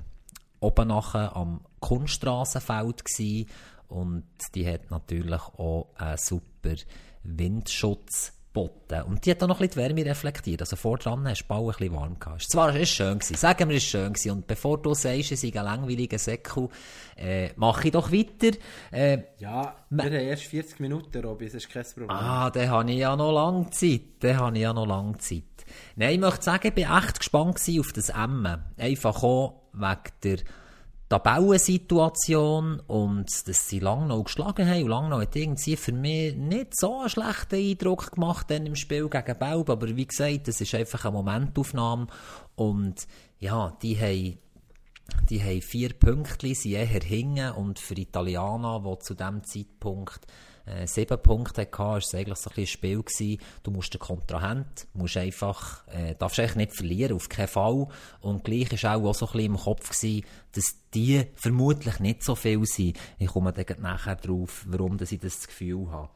S2: oben nachher am Kunststrassenfeld gewesen und die hat natürlich auch einen super Windschutz geboten. Und die hat auch noch ein bisschen die Wärme reflektiert. Also vor dran hast du Ball ein bisschen warm gehabt. Es war schön gewesen. Sagen wir, es ist schön gewesen. Und bevor du sagst, es ist ein langweiliger Säckel, äh, mache ich doch weiter. Äh,
S3: ja, wir haben erst 40 Minuten, Robby, das ist kein Problem.
S2: Ah, dann habe ich ja noch lange Zeit. Dann habe ich ja noch lange Zeit. Nein, ich möchte sagen, ich war echt gespannt auf das M. Einfach auch wegen der Tabellensituation und dass sie Langnau geschlagen haben. Und Langnau hat irgendwie für mich nicht so einen schlechten Eindruck gemacht dann im Spiel gegen Belb. Aber wie gesagt, das ist einfach eine Momentaufnahme. Und ja, die haben die haben vier Punkte, sie eher hingen und für Italiener, die zu diesem Zeitpunkt äh, sieben Punkte hatte, war es eigentlich so ein, ein Spiel gewesen. Du musst den Kontrahent, musst einfach, äh, darfst eigentlich nicht verlieren, auf keinen Fall. Und gleich war auch, auch so ein bisschen im Kopf gewesen, dass die vermutlich nicht so viel sind. Ich komme dann nachher drauf, warum dass ich das Gefühl habe.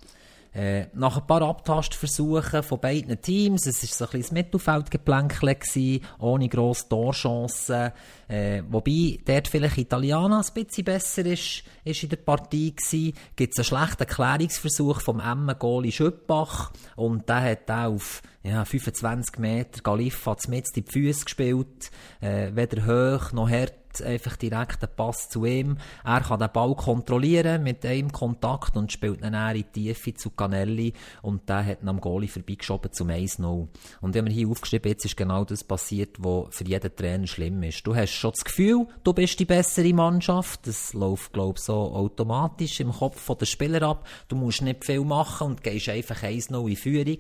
S2: Äh, nach ein paar Abtastversuchen von beiden Teams, es war so ein bisschen das Mittelfeldgeplänkel, ohne grosse Torchancen, äh, wobei dort vielleicht Italiener ein bisschen besser ist, ist in der Partie gewesen, gibt es einen schlechten Klärungsversuch vom Emmen-Goli Schüppach und der hat auf ja, 25 Meter Galiffa mit in die Füße gespielt, äh, weder hoch noch hart einfach direkt den Pass zu ihm. Er kann den Ball kontrollieren mit einem Kontakt und spielt dann in die Tiefe zu Canelli und der hat ihn am Goalie vorbeigeschoben zum 1-0. Und wenn wir hier aufgeschrieben, jetzt ist genau das passiert, was für jeden Trainer schlimm ist. Du hast schon das Gefühl, du bist die bessere Mannschaft. Das läuft, glaube ich, so automatisch im Kopf der Spieler ab. Du musst nicht viel machen und gehst einfach 1-0 in Führung,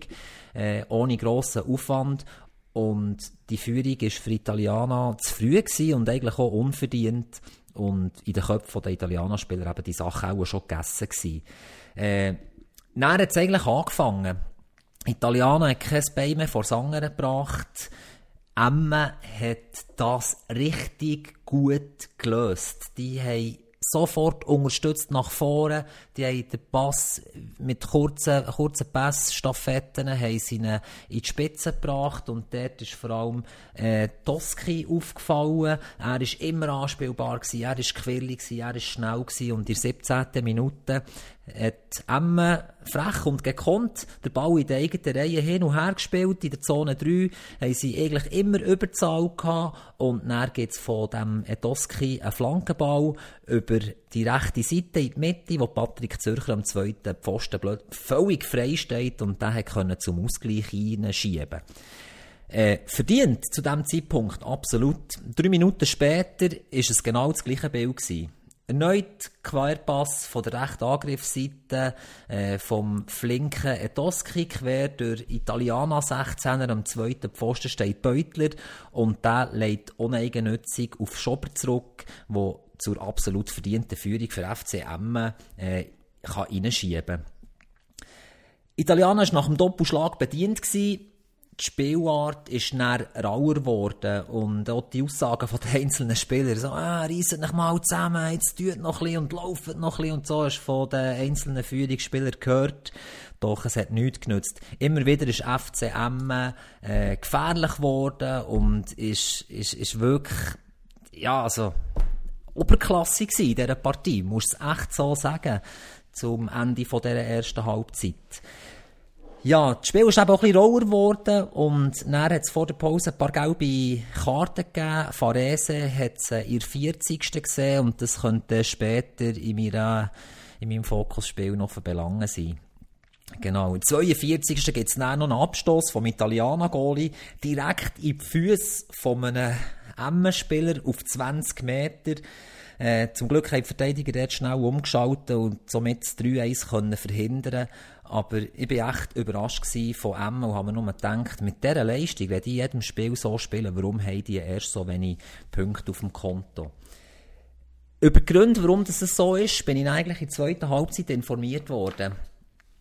S2: äh, ohne grossen Aufwand. Und die Führung war für Italiener zu früh und eigentlich auch unverdient. Und in den Köpfen der Italiener-Spieler eben die Sache auch schon gegessen gewesen. Äh, dann hat es eigentlich angefangen. Italiener hat kein Bein mehr vor Sanger gebracht. Emma hat das richtig gut gelöst. Die haben sofort unterstützt nach vorne. Die haben den Pass mit kurzen, kurzen Pass, Staffetten, haben sie in die Spitze gebracht und dort ist vor allem äh, Toski aufgefallen. Er ist immer anspielbar gewesen, er ist quirlig gewesen, er ist schnell gewesen und in der 17. Minute hat Emme frech und gekonnt den Ball in der eigenen Reihe hin und her gespielt. In der Zone 3 haben sie eigentlich immer Überzahl gehabt. Und dann gibt es von dem Edoski einen Flankenball über die rechte Seite in die Mitte, wo Patrick Zürcher am zweiten Pfosten völlig frei steht und der konnte zum Ausgleich hinschieben. Äh, verdient zu diesem Zeitpunkt, absolut. Drei Minuten später ist es genau das gleiche Bild gewesen. Erneut Querpass von der rechten Angriffsseite äh, vom flinken Etoski quer durch Italiana 16er am zweiten Pfosten steht Beutler und der legt uneigennützig auf Schober zurück, wo zur absolut verdienten Führung für FCM äh, kann reinschieben. Italiener war nach dem Doppelschlag bedient gewesen die Spielart ist dann rauer geworden und auch die Aussagen von den einzelnen Spielern, so, ah, reissen euch mal zusammen, jetzt tut noch ein bisschen und lauft noch ein bisschen und so, hast von den einzelnen Führungsspielern gehört. Doch es hat nichts genützt. Immer wieder ist FCM äh, gefährlich geworden und ist, ist, ist wirklich, ja, also, oberklassig in dieser Partie, muss es echt so sagen, zum Ende von dieser ersten Halbzeit. Ja, das Spiel ist eben auch ein bisschen rauer geworden und dann hat es vor der Pause ein paar gelbe Karten gegeben. Farese hat es in der 40. gesehen und das könnte später in, meiner, in meinem Fokusspiel noch von Belangen sein. Genau. Im 42. gibt es dann noch einen Abstoß vom Italiener-Goli direkt in die Füße von einem Emmen-Spieler auf 20 Meter. Äh, zum Glück haben die Verteidiger dort schnell umgeschaltet und somit das 3-1 verhindern aber ich war echt überrascht von Emma und habe mir nur gedacht, mit dieser Leistung, wenn die in jedem Spiel so spielen, warum haben die erst so wenig Punkte auf dem Konto? Über die Gründe, warum das so ist, bin ich eigentlich in der zweiten Halbzeit informiert worden.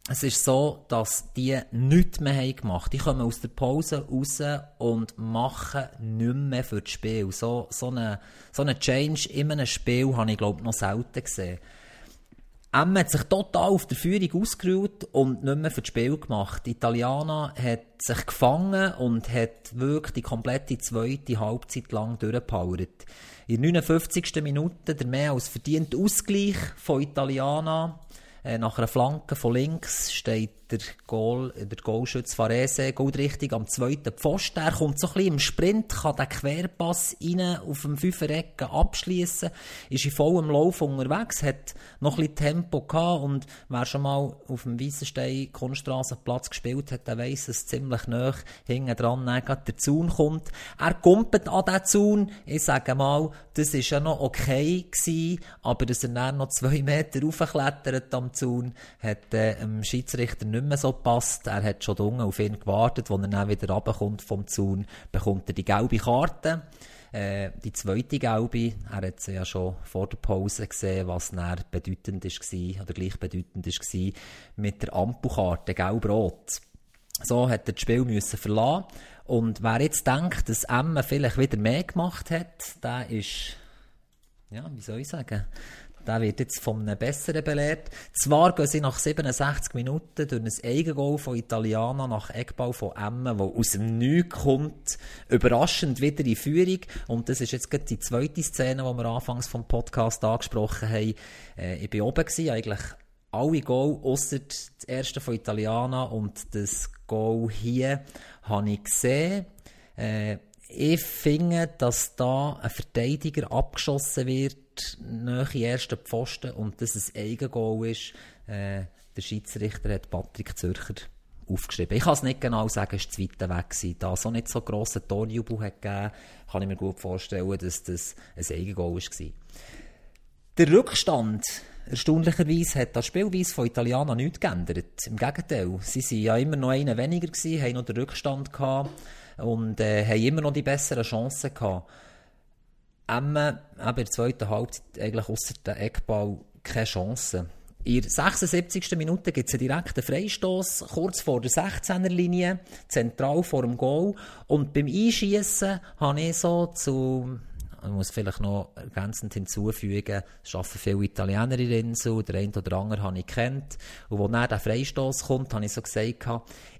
S2: Es ist so, dass die nichts mehr haben gemacht. Die kommen aus der Pause raus und machen nichts mehr für das Spiel. So, so einen so eine Change in einem Spiel habe ich, glaube ich, noch selten gesehen. Emma hat sich total auf der Führung ausgeruht und nicht mehr für das Spiel gemacht. Die Italiener hat sich gefangen und hat wirklich die komplette zweite Halbzeit lang durchgepowert. In der 59. Minute der mehr als verdiente Ausgleich von Italiener. Äh, nach einer Flanke von links steht der Goal, der Goalschütz Farese goldrichtig am zweiten Pfosten. Er kommt so ein bisschen im Sprint, kann den Querpass rein auf dem Fünferecken abschließen, ist in vollem Lauf unterwegs, hat noch ein bisschen Tempo gehabt und wer schon mal auf dem Weissenstein Kunststrassenplatz gespielt hat, der weiss, dass ziemlich nah hinten dran der Zaun kommt. Er kumpelt an den Zaun. Ich sage mal, das ist ja noch okay gewesen, aber dass er dann noch zwei Meter raufklettert am Zaun, hat äh, dem Schiedsrichter nicht mehr so gepasst. Er hat schon unten auf ihn gewartet, als er dann wieder runterkommt vom Zaun, bekommt er die gelbe Karte. Äh, die zweite gelbe, er hat ja schon vor der Pause gesehen, was dann bedeutend war, oder gleich bedeutend war, mit der Ampelkarte, gelb-rot. So hat er das Spiel müssen verlassen. Und wer jetzt denkt, dass Emma vielleicht wieder mehr gemacht hat, der ist, ja, wie soll ich sagen, der wird jetzt von einem Besseren belehrt. Zwar gehen sie nach 67 Minuten durch ein Eigengoal von Italiana nach Eckbau von Emmen, wo aus dem Nichts kommt, überraschend wieder in Führung. Und das ist jetzt gerade die zweite Szene, die wir anfangs vom Podcast angesprochen haben. Äh, ich war oben, gewesen, eigentlich alle Goal, außer das erste von Italiana und das Goal hier, habe ich gesehen. Äh, ich finde, dass da ein Verteidiger abgeschossen wird, nach dem ersten Pfosten und dass es Eigengoal ist. Äh, der Schiedsrichter hat Patrick Zürcher aufgeschrieben. Ich kann es nicht genau sagen, es war zu weit weg. Gewesen. Da es auch nicht so grossen Torjubel hat gegeben, kann ich mir gut vorstellen, dass das ein Eigengoal war. Der Rückstand, erstaunlicherweise, hat das Spielweise von Italiana nichts geändert. Im Gegenteil, sie waren ja immer noch einen weniger, gewesen, haben noch den Rückstand gehabt und äh, haben immer noch die besseren Chancen gehabt. Emmen, eben in der zweiten Halbzeit, eigentlich ausser der Eckball keine Chance. In der 76. Minute gibt es einen direkten Freistoß kurz vor der 16er-Linie, zentral vor dem Goal. Und beim Einschießen habe ich so zu ich muss vielleicht noch ergänzend hinzufügen, es arbeiten viele Italiener in Insel, der eine oder andere habe ich kennt. Und als dann der Freistoß kommt, habe ich so gesagt,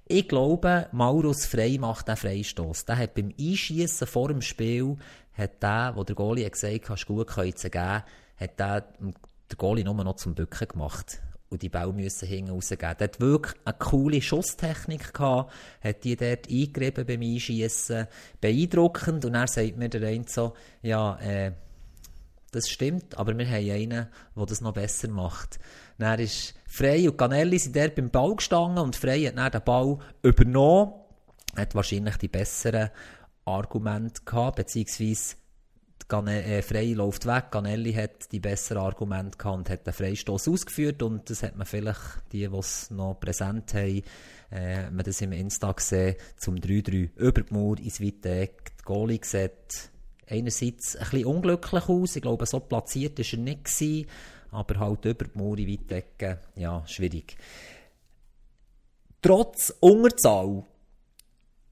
S2: ich glaube, Maurus Frey macht den Freistoß. Der hat beim Einschießen vor dem Spiel hat der, wo der Goalie gesagt hat, gut zu geben, hat der, der Goalie nur noch zum Bücken gemacht. Und die Bau müssen hinten rausgeben. Der hat wirklich eine coole Schusstechnik gehabt, hat die dort eingerieben beim Einschießen. Beeindruckend. Und er sagt mir der eine so, ja, äh, das stimmt, aber wir haben einen, der das noch besser macht. Dann ist Frey und Canelli sind dort beim Ball gestanden und Frey hat dann den Ball übernommen, hat wahrscheinlich die besseren Argument gehabt, beziehungsweise äh, Frey läuft weg, Ganelli hat die besseren Argumente gehabt und hat den Freistoß ausgeführt und das hat man vielleicht, die, die es noch präsent haben, äh, man das im Insta gesehen, zum 3-3 über die Mauer ins weite Eck, die Goalie sieht einerseits ein bisschen unglücklich aus, ich glaube, so platziert war er nicht gewesen, aber halt über die Mauer in weite ja, schwierig. Trotz Unterzahl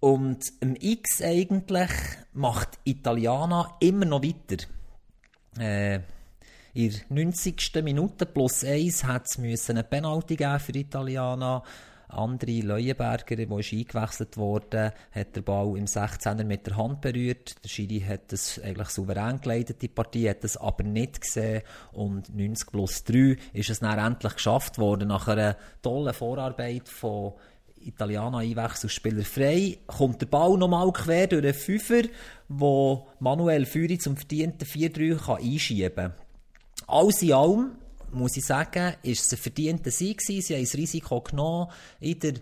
S2: und im X eigentlich macht Italiana immer noch weiter. Äh, in der 90. Minute plus 1 hat es eine Penalty geben für Italiana. André Leuenberger, der ist eingewechselt worden, hat den Ball im 16er mit der Hand berührt. Der Schiri hat das eigentlich souverän geleitet, die Partie, hat das aber nicht gesehen. Und 90 plus 3 ist es dann endlich geschafft worden, nach einer tollen Vorarbeit von Italiana Einwechselspieler frei, kommt der Ball nochmal quer durch den Fünfer, wo Manuel Füri zum verdienten 4-3 einschieben kann. Alles in allem, muss ich sagen, ist es ein verdienter Sieg gewesen. Sie haben das Risiko genommen, in der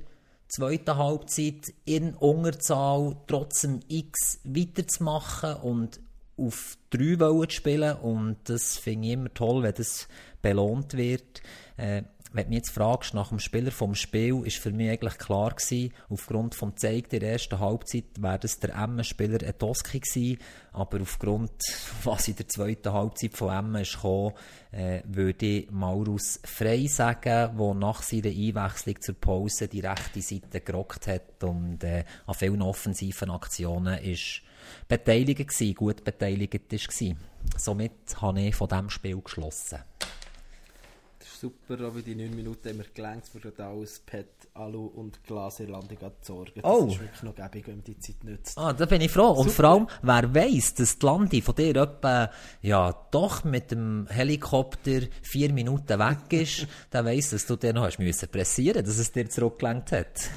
S2: zweiten Halbzeit in Unterzahl trotzdem X weiterzumachen und auf 3 zu spielen. Und das finde ich immer toll, wenn das belohnt wird. Äh, wenn du mich jetzt fragst nach dem Spieler vom Spiel, ist für mich eigentlich klar gewesen, aufgrund vom Zeig der ersten Halbzeit wäre das der Emmen-Spieler ein Toski gewesen, aber aufgrund, was in der zweiten Halbzeit von Emmen ist gekommen, äh, würde ich Maurus Frei sagen, der nach seiner Einwechslung zur Pause die rechte Seite gerockt hat und äh, an vielen offensiven Aktionen ist beteiligt gewesen, gut beteiligt ist. Somit habe ich von diesem Spiel geschlossen
S3: super, aber die 9 Minuten haben wir gelangt, für gerade alles Pet, Alu und Glas Irlande zu sorgen.
S2: Oh.
S3: Das ist wirklich noch gäbig, wenn man die Zeit nützt.
S2: Ah, da bin ich froh. Und vor allem, wer weiss, dass die Landi von dir etwa, ja, doch mit dem Helikopter vier Minuten weg ist, der weiss, dass du dir noch hast müssen pressieren, dass es dir zurückgelenkt hat.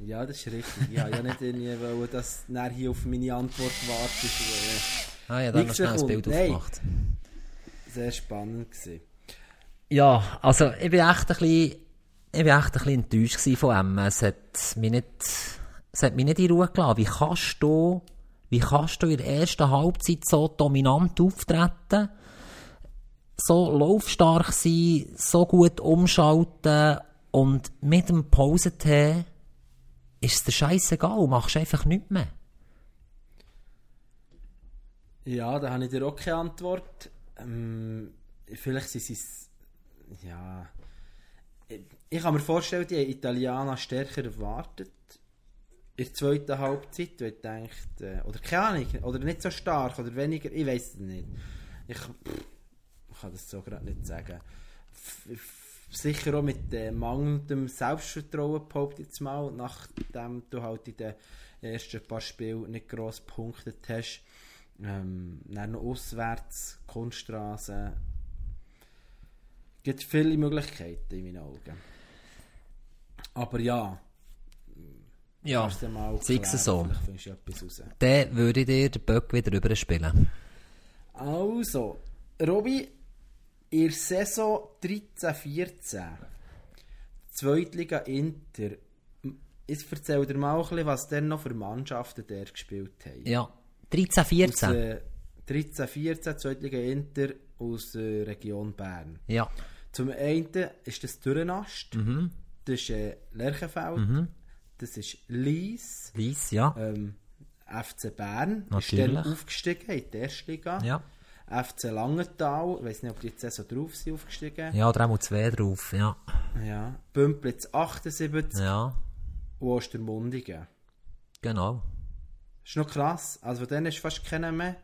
S3: Ja, das ist richtig. Ich wollte ja nicht irgendwie, wollen, dass er hier auf meine Antwort wartet.
S2: Ah ja, da wir
S3: Nichts
S2: schnell
S3: kommt.
S2: Bild
S3: Nein.
S2: aufgemacht.
S3: Sehr spannend gewesen.
S2: Ja, also ich bin echt ein bisschen, ich bin echt ein bisschen enttäuscht von ihm. Es hat mich nicht, es hat mich nicht in Ruhe gelassen. Wie kannst du, wie kannst du in der ersten Halbzeit so dominant auftreten, so laufstark sein, so gut umschalten und mit dem Pausetee ist es dir scheißegal, machst einfach nichts mehr.
S3: Ja, da habe ich dir auch keine Antwort. Ähm, vielleicht sind sie. Ja. Ich- kann mir vorstellen, die Italiener stärker erwartet. In der zweiten Halbzeit, weil ich äh, oder keine Ahnung, oder nicht so stark, oder weniger, ich weiß es nicht. Ich, pff, kann das so gerade nicht sagen. Sicher auch mit äh, mangelndem Selbstvertrauen, behaupte ich jetzt mal, nachdem du halt in den ersten paar Spielen nicht gross gepunktet hast. Ähm, dann noch auswärts, Kunststraße. Gibt viele Möglichkeiten in meinen Augen. Aber ja,
S2: Ja, sie's
S3: klären,
S2: so. Dann würde ich dir den Böck wieder überspielen.
S3: Also, Robby, in der Saison 13-14, Zweitliga Inter, jetzt erzähl dir mal ein bisschen, was denn noch für Mannschaften der gespielt haben.
S2: Ja, 13, 14.
S3: Aus, äh, 13-14, Zweitliga Inter aus der Region Bern.
S2: Ja.
S3: Zum einen ist das Dürrenast,
S2: Mhm.
S3: das ist äh, Lerchenfeld, das ist Lies,
S2: Lies, ja.
S3: ähm, FC Bern ist
S2: Natürlich.
S3: dann aufgestiegen in die erste Liga.
S2: Ja.
S3: FC Langenthal, ich weiß nicht, ob die jetzt so drauf sind, aufgestiegen.
S2: Ja, da haben wir zwei drauf, ja.
S3: Ja. Bümplitz 78
S2: Ja,
S3: und Ostermundigen.
S2: genau.
S3: ist noch krass, also von denen ist fast keiner mehr.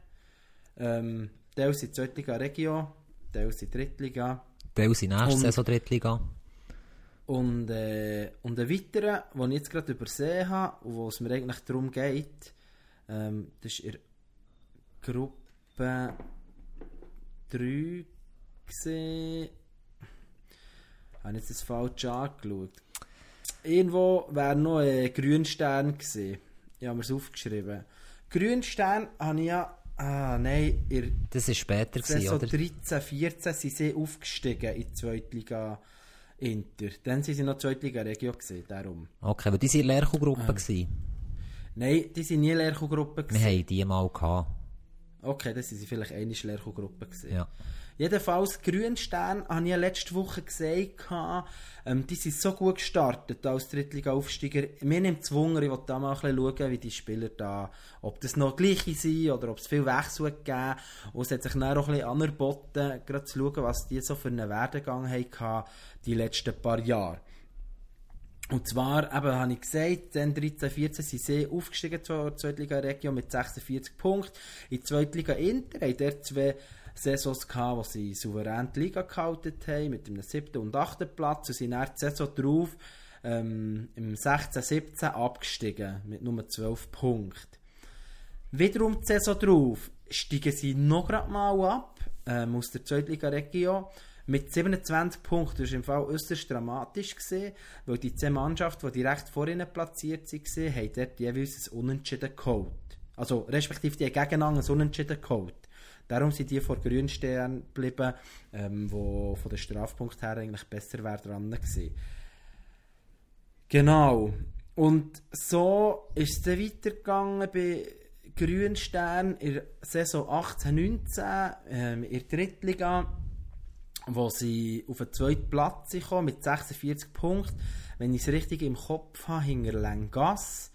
S3: Ähm, Teil sind Zweitliga Regio, Teil sind Drittliga.
S2: Teil sind nächste
S3: Und-
S2: Saison Drittliga.
S3: Und, äh, und ein weiterer, den ich jetzt gerade übersehen habe und wo es mir eigentlich darum geht, ähm, das ist in Gruppe 3 gesehen. Habe ich jetzt das falsch angeschaut. Irgendwo wäre noch ein Grünstern gesehen. Ich habe mir es aufgeschrieben. Grünstern habe ich ja. Ah, nein, in der
S2: Das war später, gewesen, oder?
S3: 13, 14 sind sie aufgestiegen in die Zweitliga Inter. Dann sind sie noch Zweitliga Regio gesehen, darum.
S2: Okay, weil die waren in der
S3: Ah.
S2: Lercho-Gruppe. gewesen.
S3: Nein, die sind nie Lerchogruppe
S2: Wir haben die mal gehabt.
S3: Okay, das sind sie vielleicht eine Lerchogruppe.
S2: Ja.
S3: Jedenfalls, Grünstern, habe ich letzte Woche gesagt, ähm, die sind so gut gestartet als Drittliga-Aufsteiger. Mir nimmt es Wunder, ich will da mal schauen, wie die Spieler da, ob das noch gleiche sind oder ob es viel Wechsel gegeben. Und es hat sich dann auch ein bisschen anerboten, gerade zu schauen, was die so für einen Werdegang hatten, die letzten paar Jahre. Und zwar, eben, habe ich gesagt, dann 13, 14 sind sie aufgestiegen zur Zweitliga-Region mit 46 Punkten. In der Zweitliga Inter haben dort zwei Saisons gehabt, wo sie souverän die Liga gehalten haben, mit einem siebten und achten Platz. Und sind dann die Saison drauf, ähm, im 16, 17 abgestiegen, mit nur 12 Punkten. Wiederum die Saison drauf steigen sie noch grad mal ab ähm, aus der Zweitliga-Region mit 27 Punkten. Das war im Fall äußerst dramatisch, gewesen, weil die zwei Mannschaften, die direkt vor ihnen platziert waren, haben dort jeweils ein Unentschieden geholt. Also respektive die haben gegeneinander ein Unentschieden geholt. Darum sind die vor Grünstern geblieben, ähm, wo von der Strafpunkt her eigentlich besser wäre dran gewesen. Genau. Und so ist es dann weitergegangen bei Grünstern in der Saison 18-19 ähm, in der Drittliga, wo sie auf den zweiten Platz kommen mit 46 Punkten. Wenn ich es richtig im Kopf habe, hinter Lengas.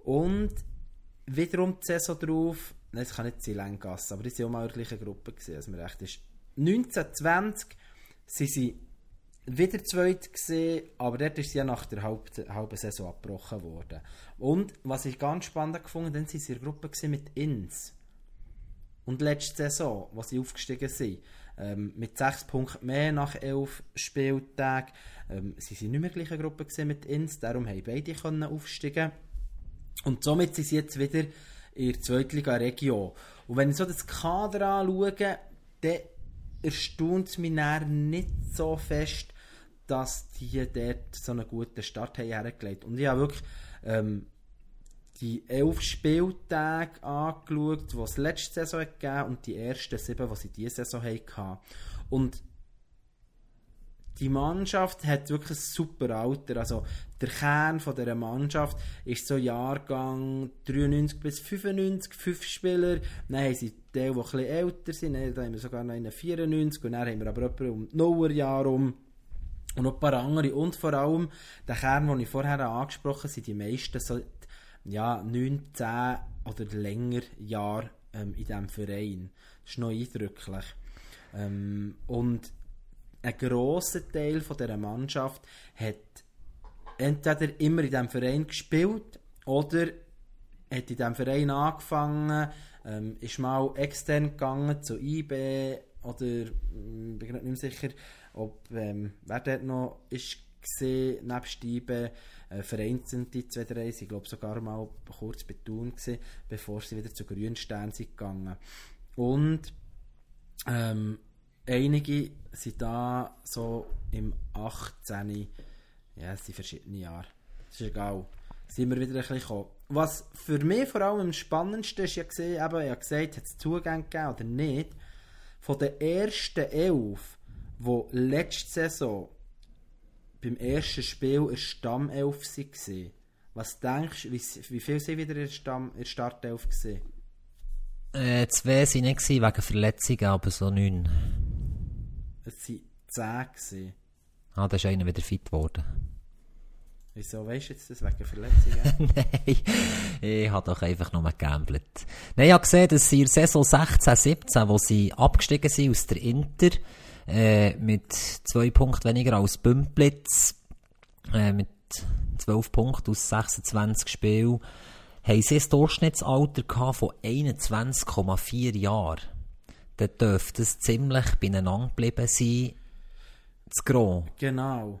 S3: Und wiederum die Saison drauf, nein, es kann nicht sein Lengas, aber die waren auch mal in der gleichen Gruppe, als mir recht ist. 1920 sind sie wieder zweit gesehen, aber dort ist sie ja nach der halben, halben Saison abgebrochen worden. Und was ich ganz spannend gefunden, dann sind sie in der Gruppe mit Ins. und letzte Saison, wo sie aufgestiegen sind. Ähm, mit sechs Punkten mehr nach elf Spieltagen. Ähm, sie sind nicht mehr gleiche Gruppe mit Inns, darum haben beide aufsteigen Und somit sind sie jetzt wieder in der Zweitliga-Region. Und wenn ich so das Kader anschaue, dann erstaunt es mich nicht so fest, dass die dort so einen guten Start haben hergelegt. Und ich habe wirklich ähm, die elf Spieltage angeschaut, die es letzte Saison gegeben und die ersten sieben, die sie diese Saison hatten. Und die Mannschaft hat wirklich ein super Alter. Also der Kern von dieser Mannschaft ist so Jahrgang 93 bis 95, fünf Spieler. Dann haben sie die, die etwas älter sind. Dann haben wir sogar noch einen 94 und dann haben wir aber jemanden um die Nullerjahre um. Und noch ein paar andere. Und vor allem, der Kern, den ich vorher angesprochen habe, sind die meisten so ja, 9, 10 oder länger Jahre ähm, in diesem Verein. Das ist noch eindrücklich. Ähm, und ein grosser Teil von dieser Mannschaft hat entweder immer in diesem Verein gespielt oder hat in diesem Verein angefangen, ähm, ist mal extern gegangen zu IB oder ähm, bin nicht mehr sicher, ob ähm, wer dort noch ist gesehen, nebst IB äh, die zwei, drei, sie glaube sogar mal kurz bei Thun gewesen, bevor sie wieder zu Grünstein sind gegangen. Und ähm, einige sind da so im 18. Ja, es sind verschiedene Jahre. Das ist egal. Sind wir wieder ein bisschen gekommen. Was für mich vor allem am spannendsten ist, ja gesehen, eben, ich habe gesagt, hat es Zugang gegeben oder nicht, von den ersten elf, die letzte Saison beim ersten Spiel eine Stammelf waren. Was denkst du, wie, wie viel sind wieder in Stamm, in Startelf?
S2: Äh, zwei waren nicht wegen Verletzungen, aber so neun.
S3: Es waren zehn. Gewesen.
S2: Ah, da ist einer wieder fit geworden.
S3: Wieso weißt du jetzt das wegen Verletzungen?
S2: Nein, ich habe doch einfach nur gegambelt. Nein, ich habe gesehen, dass sie in der Saison 16, 17, wo sie abgestiegen sind aus der Inter, äh, mit zwei Punkten weniger als Bümplitz, äh, mit 12 Punkten aus 26 Spielen, haben sie ein Durchschnittsalter von 21,4 Jahren. Dann dürfte es ziemlich beieinander geblieben sein, zu Gros.
S3: Genau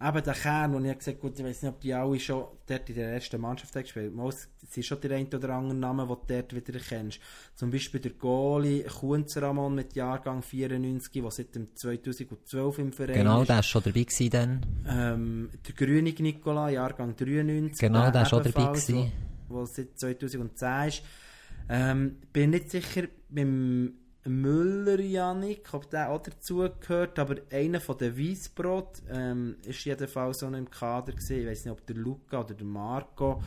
S3: eben der Kern, wo ich gesagt habe, gut, ich weiß nicht, ob die alle schon dort in der ersten Mannschaft haben gespielt haben. Es sind schon die ein oder anderen Namen, die du dort wieder erkennst. Zum Beispiel der Goalie Kunzramon mit Jahrgang 94, der seit dem 2012 im Verein
S2: Genau,
S3: ist.
S2: der war schon dabei gewesen dann.
S3: Ähm, der Grünig Nikola, Jahrgang 93.
S2: Genau, der war schon dabei
S3: gewesen. Der seit 2010 ist. Ähm, bin nicht sicher, beim Müller Janik, ob der auch dazugehört, aber einer von den Weissbrot ähm, ist jedenfalls so im Kader gewesen. Ich weiß nicht, ob der Luca oder der Marco.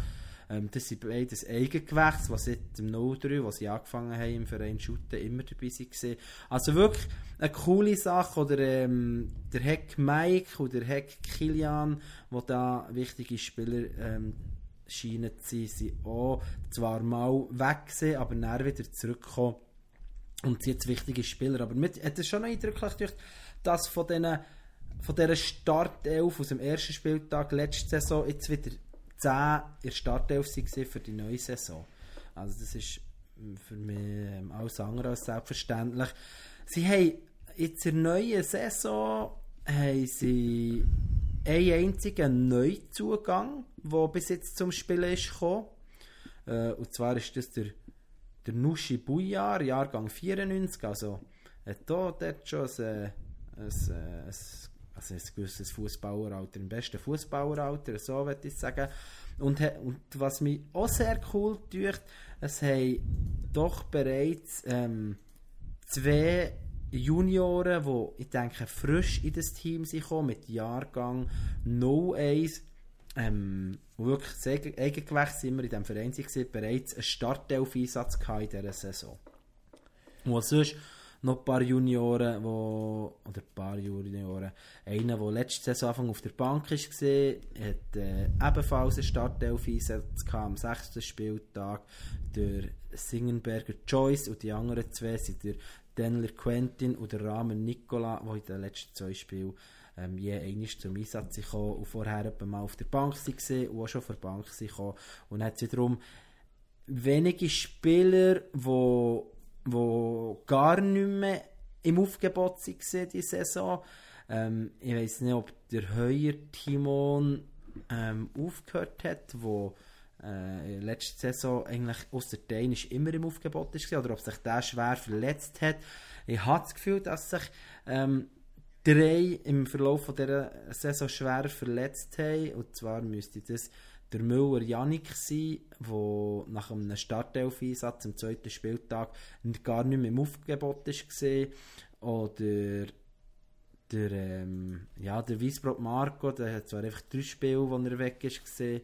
S3: Ähm, das sind beides Eigengewächse, die seit dem 03, wo sie angefangen haben im Verein Schutten, immer dabei waren. Also wirklich eine coole Sache. Oder ähm, der Heck Mike oder der Heck Kilian, wo da wichtige Spieler ähm, scheinen zu sein, sind auch zwar mal weg gewesen, aber dann wieder zurückgekommen und sind jetzt wichtige Spieler. Aber mir hat es schon noch eindrücklich gedacht, dass von diesen von dieser Startelf aus dem ersten Spieltag letzte Saison jetzt wieder 10 in Startelf waren für die neue Saison. Also das ist für mich ähm, alles andere als selbstverständlich. Sie haben jetzt in der neuen Saison haben sie einen einzigen Neuzugang, der bis jetzt zum Spielen ist gekommen. Äh, und zwar ist das der der Nushi Bujar, Jahrgang 94, also hat da dort schon ein, ein, ein, also ein gewisses Fußballeralter, im besten Fußballeralter, so würde ich sagen. Und, und was mich auch sehr cool tut, es haben doch bereits ähm, zwei Junioren, die ich denke frisch in das Team sind mit Jahrgang 01 ähm, wirklich sehr eigengewächs immer in diesem Verein. Waren, bereits einen Startelf-Einsatz in dieser Saison. Und sonst? Noch ein paar Junioren, wo, oder ein paar Junioren, einer, der letzte Saison Anfang auf der Bank war, hat äh, ebenfalls einen Startelf-Einsatz am sechsten Spieltag, der Singenberger Joyce. Und die anderen zwei sind der Denler Quentin und der Rahmen Nicola, die in den letzten zwei Spielen ähm, je einmal zum Einsatz gekommen und vorher mal auf der Bank waren und auch schon auf der Bank gekommen. Und hat wiederum wenige Spieler, die wo gar nicht mehr im Aufgebot waren diese Saison. Ähm, ich weiß nicht, ob der Heuer Timon ähm, aufgehört hat, wo äh, letzte Saison eigentlich außer Dänisch immer im Aufgebot war, oder ob sich der schwer verletzt hat. Ich habe das Gefühl, dass sich ähm, drei im Verlauf von dieser Saison schwer verletzt haben. Und zwar müsste das der Müller Janik sein, der nach einem Startelf-Einsatz am zweiten Spieltag gar nicht mehr im Aufgebot war. Oder der, ähm, ja, der Wiesbrot Marco, der hat zwar einfach drei Spiele, wo er weg ist, gesehen.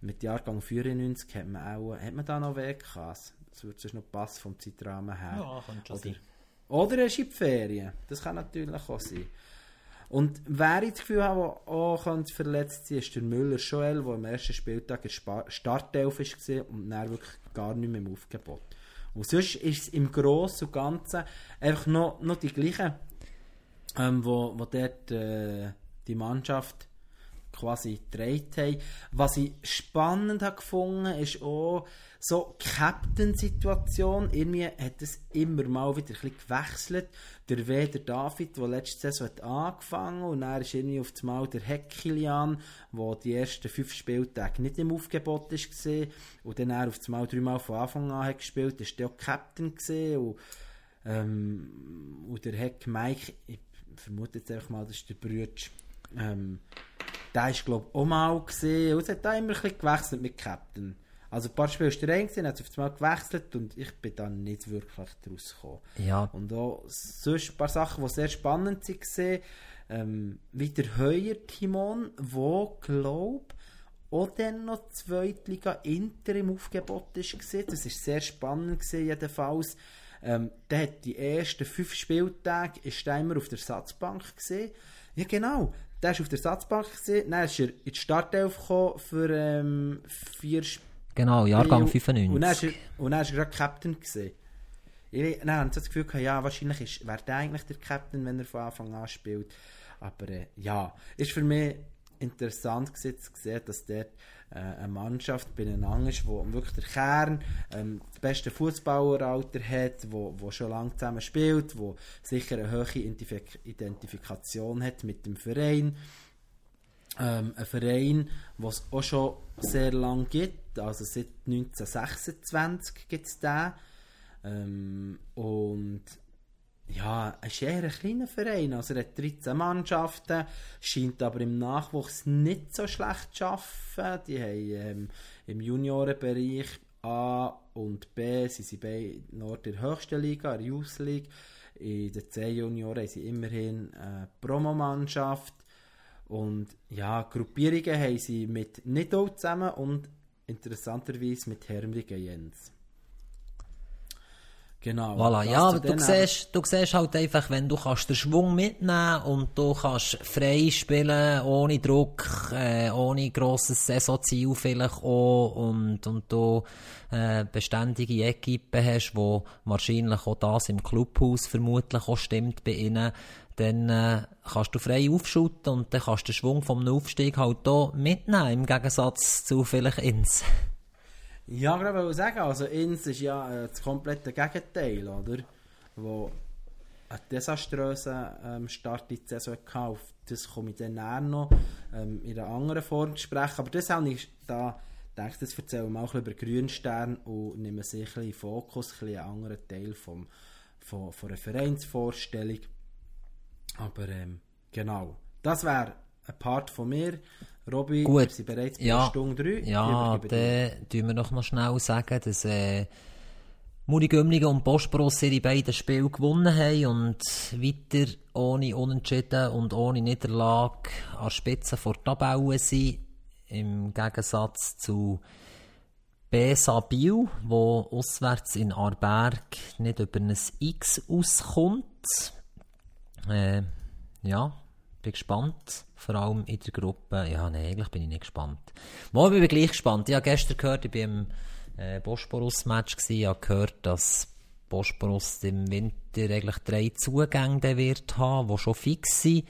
S3: Mit Jahrgang 94 hat man auch, hat man da noch weg gehabt. Das würde sonst noch passen vom Zeitrahmen her.
S2: Ja, könnte schon
S3: Oder,
S2: sein.
S3: Oder er ist in die Ferien. Das kann natürlich auch sein. Und wer ich das Gefühl habe, der auch verletzt sein ist der Müller Joel, der am ersten Spieltag in Startelf war und dann wirklich gar nicht mehr im Aufgebot. Und sonst ist es im Großen und Ganzen einfach noch, noch die gleichen, ähm, wo, wo dort äh, die Mannschaft quasi gedreht haben. Was ich spannend habe gefunden, ist auch so Captain-Situation. Irgendwie hat es immer mal wieder ein gewechselt. Der W, der David, der letzte Saison hat angefangen und dann ist irgendwie auf das Mal der Hekilian, der die ersten fünf Spieltage nicht im Aufgebot war und dann auf das Mal dreimal von Anfang an hat gespielt, ist der auch Captain gewesen und, ähm, und der Heck Mike, ich vermute jetzt einfach mal, das ist der Brütsch, ähm, der ist glaube ich auch mal gesehen und es hat da immer ein gewechselt mit Captain. Also ein paar Spiele eine gewesen, hat auf einmal gewechselt und ich bin dann nicht wirklich daraus gekommen.
S2: Ja,
S3: Und auch sonst ein paar Sachen, die sehr spannend waren, ähm, wie der Heuer Timon, wo glaub auch dann noch Zweitliga Inter im Aufgebot ist gesehen. Das ist sehr spannend gewesen, jedenfalls. Ähm, der hat die ersten fünf Spieltage ist er immer auf der Satzbank gesehen. Ja genau, der ist auf der Satzbank gesehen. Dann ist er in die Startelf gekommen für ähm, vier Spiele.
S2: Genau, Jahrgang
S3: Und dann ist
S2: 95.
S3: er, und dann ist er gerade Captain gesehen. Ich, dann habe ich das Gefühl, ja, wahrscheinlich ist, wäre der eigentlich der Captain, wenn er von Anfang an spielt. Aber äh, ja, ist für mich interessant gewesen, zu sehen, dass dort äh, eine Mannschaft beieinander ist, wo wirklich der Kern ähm, das beste Fußballeralter hat, wo, wo schon lange zusammen spielt, wo sicher eine hohe Identifik Identifikation hat mit dem Verein. Ähm, ein Verein, es auch schon sehr lange gibt, also seit 1926 gibt es den. Ähm, und ja, es ist eher ein kleiner Verein, also er hat 13 Mannschaften, scheint aber im Nachwuchs nicht so schlecht zu arbeiten. Die haben ähm, im Juniorenbereich A und B, sie sind bei Nord der höchsten Liga, der Youth League. In den C-Junioren haben sie immerhin eine Promomannschaft. Und ja, Gruppierungen haben sie mit Nidau zusammen und interessanterweise mit Hermligen Jens. Genau.
S2: Voilà, ja, aber du siehst, du siehst halt einfach, wenn du kannst den Schwung mitnehmen und du kannst frei spielen, ohne Druck, äh, ohne grosses Saisonziel vielleicht auch und, und du äh, beständige Equipe hast, wo wahrscheinlich auch das im Clubhaus vermutlich auch stimmt bei ihnen, dann äh, kannst du frei aufschütten und dann kannst du den Schwung vom Aufstieg halt hier mitnehmen, im Gegensatz zu vielleicht ins.
S3: Ja, gerade wollte ich sagen, also Inns ist ja äh, das komplette Gegenteil, oder? Wo einen desaströsen ähm, Start in die Saison. Auf das komme ich dann näher noch ähm, in einer anderen Form zu sprechen. Aber das habe ich da gedacht, das erzählen wir auch über Grünstern und nehmen sich ein bisschen Fokus, ein bisschen einen anderen Teil vom, von, von einer Vereinsvorstellung. Aber ähm, genau, das wäre ein Part von mir. Robby,
S2: Gut.
S3: wir sind bereits bei
S2: Ja.
S3: Stunde 3.
S2: Ja, dann tun wir noch schnell sagen, dass äh, Muri Gümligen und Bosporus ihre beiden Spiele gewonnen haben und weiter ohne Unentschieden und ohne Niederlage an Spitze vor der Tabelle sind. Im Gegensatz zu Besa Biel, wo auswärts in Arberg nicht über ein X auskommt. Äh, ja, bin gespannt. Vor allem in der Gruppe. Ja, nee, eigentlich bin ich nicht gespannt. Mal bin ich gleich gespannt. Ich habe gestern gehört, ich bin im äh, Bosporus-Match. Ich habe gehört, dass Bosporus im Winter eigentlich drei Zugänge wird haben, die schon fix sind.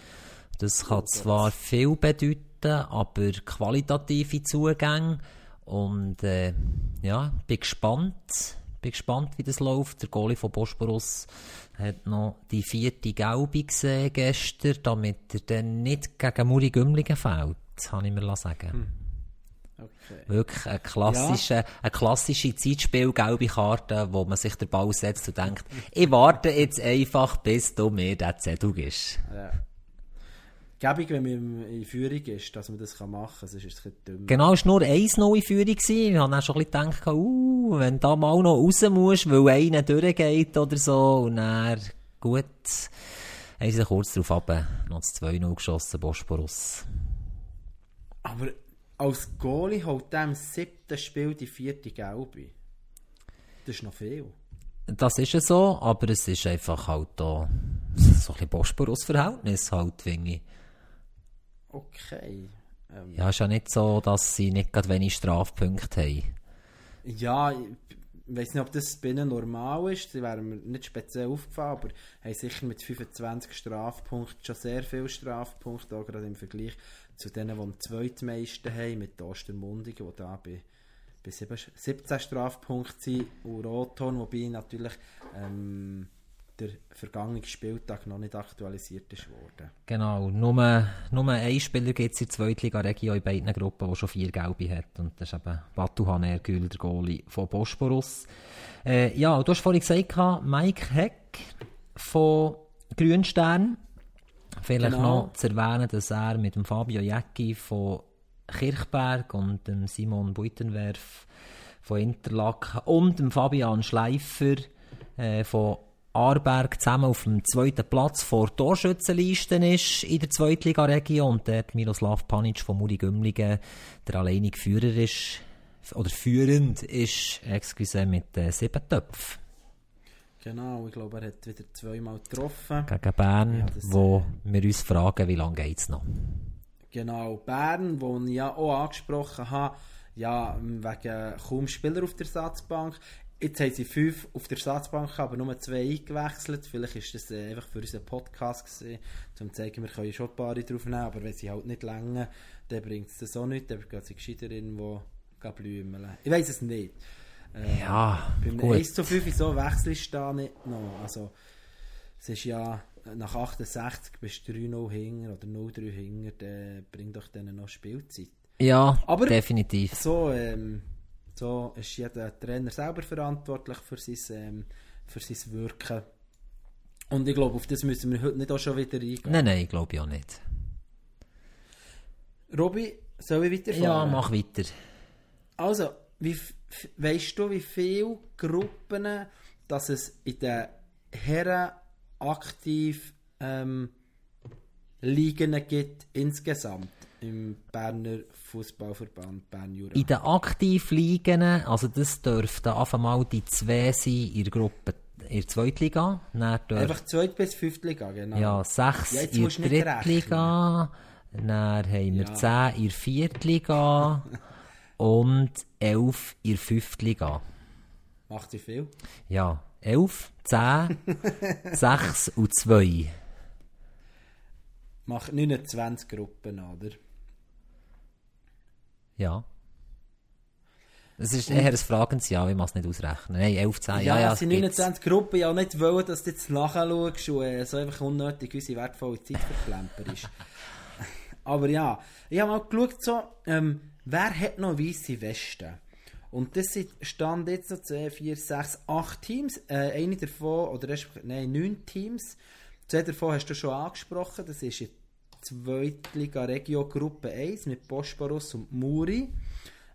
S2: Das kann zwar viel bedeuten, aber qualitative Zugänge. Und äh, ja, bin gespannt. Bin gespannt, wie das läuft. Der Goalie von Bosporus hat noch die vierte Gelbe gesehen gestern, damit er dann nicht gegen Muri Gümligen fällt, habe ich mir sagen hm. Okay. Wirklich eine klassische, ja. eine klassische Zeitspiel-gelbe Karte, wo man sich den Ball setzt und denkt, ich warte jetzt einfach, bis du mir den Zettel gibst. Ja.
S3: Gäbig, wenn man in Führung ist, dass man das machen kann, sonst ist es ein dumm.
S2: Genau, es war nur 1-0 in Führung. Ich habe dann schon ein bisschen gedacht, uh, wenn du da mal noch raus musst, weil einer durchgeht oder so, und dann, gut, haben sie kurz darauf ab, noch das 2-0 geschossen, Bosporus.
S3: Aber als Goalie holt er im siebten Spiel die vierte Gelbe. Das ist noch viel.
S2: Das ist es so, aber es ist einfach halt da so ein bisschen Bosporus-Verhältnis halt, finde ich.
S3: Okay.
S2: Ähm, ja, ist ja nicht so, dass sie nicht gerade wenig Strafpunkte haben.
S3: Ja, ich weiß nicht, ob das bei ihnen normal ist. Sie wären mir nicht speziell aufgefallen, aber haben sicher mit 25 Strafpunkten schon sehr viele Strafpunkte, auch gerade im Vergleich zu denen, die am zweitmeisten haben, mit Ostermundigen, die da bei, bei 17 Strafpunkten sind, und Rothorn, wobei natürlich ähm, der vergangene Spieltag noch nicht aktualisiert ist worden.
S2: Genau, nur, nur ein Spieler gibt es in der Zweitliga-Region in beiden Gruppen, der schon vier Gelbe hat. Und das ist eben Batu Ergül, der Goalie von Bosporus. Äh, ja, du hast vorhin gesagt, Mike Heck von Grünstern. Vielleicht genau. noch zu erwähnen, dass er mit dem Fabio Jäcki von Kirchberg und dem Simon Buitenwerf von Interlaken und dem Fabian Schleifer äh, von Aarberg zusammen auf dem zweiten Platz vor Torschützenlisten ist in der Zweitliga-Region und dort Miroslav Panic von Muri Gümligen der alleinige Führer ist, oder führend ist, excuse, mit äh, sieben Töpfen.
S3: Genau, ich glaube, er hat wieder zweimal getroffen.
S2: Gegen Bern, ja, wo äh, wir uns fragen, wie lange geht es noch?
S3: Genau, Bern, wo ich ja auch angesprochen habe, ja, wegen kaum Spieler auf der Satzbank. Jetzt haben sie fünf auf der Staatsbank, aber nur zwei eingewechselt. Vielleicht ist das äh, einfach für unseren Podcast gewesen, um zu zeigen, wir können schon ein paar drauf nehmen, aber wenn sie halt nicht länger, dann bringt es das auch nicht. Dann geht sie gescheiter in, wo blümeln. Ich weiß es nicht.
S2: Äh, ja,
S3: Beim gut. 1 zu 5 so wechselst du da nicht noch. Also, es ist ja nach 68 bist du 3-0 hinger oder 0-3 hinger, dann bringt doch denen noch Spielzeit.
S2: Ja, aber definitiv.
S3: So, ähm, so ist jeder Trainer selber verantwortlich für sein, ähm, für sein Wirken. Und ich glaube, auf das müssen wir heute nicht auch schon wieder eingehen.
S2: Nein, nein, ich glaube ja nicht.
S3: Robby, soll ich weiterfahren?
S2: Ja, mach weiter.
S3: Also, wie, weißt du, wie viele Gruppen dass es in den Herren aktiv ähm, Ligen gibt insgesamt? Im Berner Fußballverband Bern Jura.
S2: In den Aktivligen, also das dürften einfach mal die zwei sein in der Gruppe in der Zweitliga.
S3: Einfach Zweit- bis Fünftliga, genau.
S2: Ja, sechs ja, in der Drittliga. Dann haben wir ja. zehn in der Viertliga und elf in der Fünftliga.
S3: Macht sie viel?
S2: Ja, elf, zehn, sechs und zwei.
S3: Macht 29 Gruppen, oder?
S2: Ja. Es ist eher ein fragendes Ja, ich muss es nicht ausrechnen. Nein, 11, 10, ja, ja, ja
S3: es sind 29 Gruppen, ja nicht wollen, dass du jetzt nachschaust und äh, so einfach unnötig unsere wertvolle Zeit verklemperst. Aber ja, ich habe mal geschaut, so, ähm, wer hat noch weiße Westen? Und das stand jetzt so 10, 4, 6, 8 Teams. Äh, eine davon, oder nein, 9 Teams. Zwei davon hast du schon angesprochen. Das ist jetzt Zweitliga Regio Gruppe 1 mit Bosporus und Muri.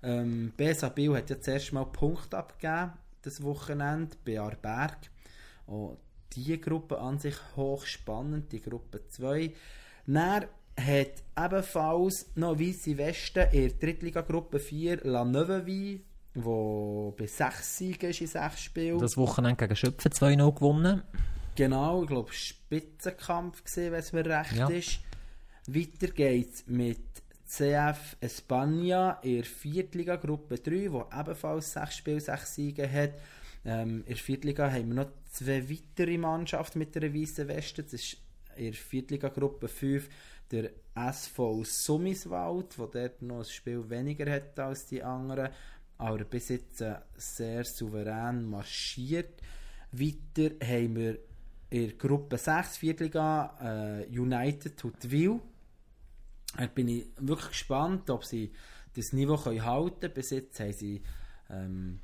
S3: Ähm, Besa Biel hat ja zuerst mal Punkt abgegeben, das Wochenende, bei Arberg. Und die Gruppe an sich hochspannend, die Gruppe 2. Dann hat ebenfalls noch Weisse Westen in der Drittliga-Gruppe 4 La Neuveville, wo bei 6 Siegen ist in 6 Spielen.
S2: Das Wochenende gegen Schöpfen 2-0 gewonnen.
S3: Genau, ich glaube Spitzenkampf gesehen, wenn es mir recht ja. ist. Weiter geht's mit CF Espana in der Viertliga Gruppe 3, wo ebenfalls 6 Spiele, 6 Siege hat. Ähm, in der Viertliga haben wir noch zwei weitere Mannschaften mit der weißen Weste. Das ist in der Viertliga Gruppe 5 der SV Summiswald, der dort noch ein Spiel weniger hat als die anderen. aber bis jetzt äh, sehr souverän marschiert. Weiter haben wir in der Gruppe 6, Viertliga, äh, United Huttwil. Da bin ich wirklich gespannt, ob sie das Niveau können halten können. Bis jetzt haben sie ähm,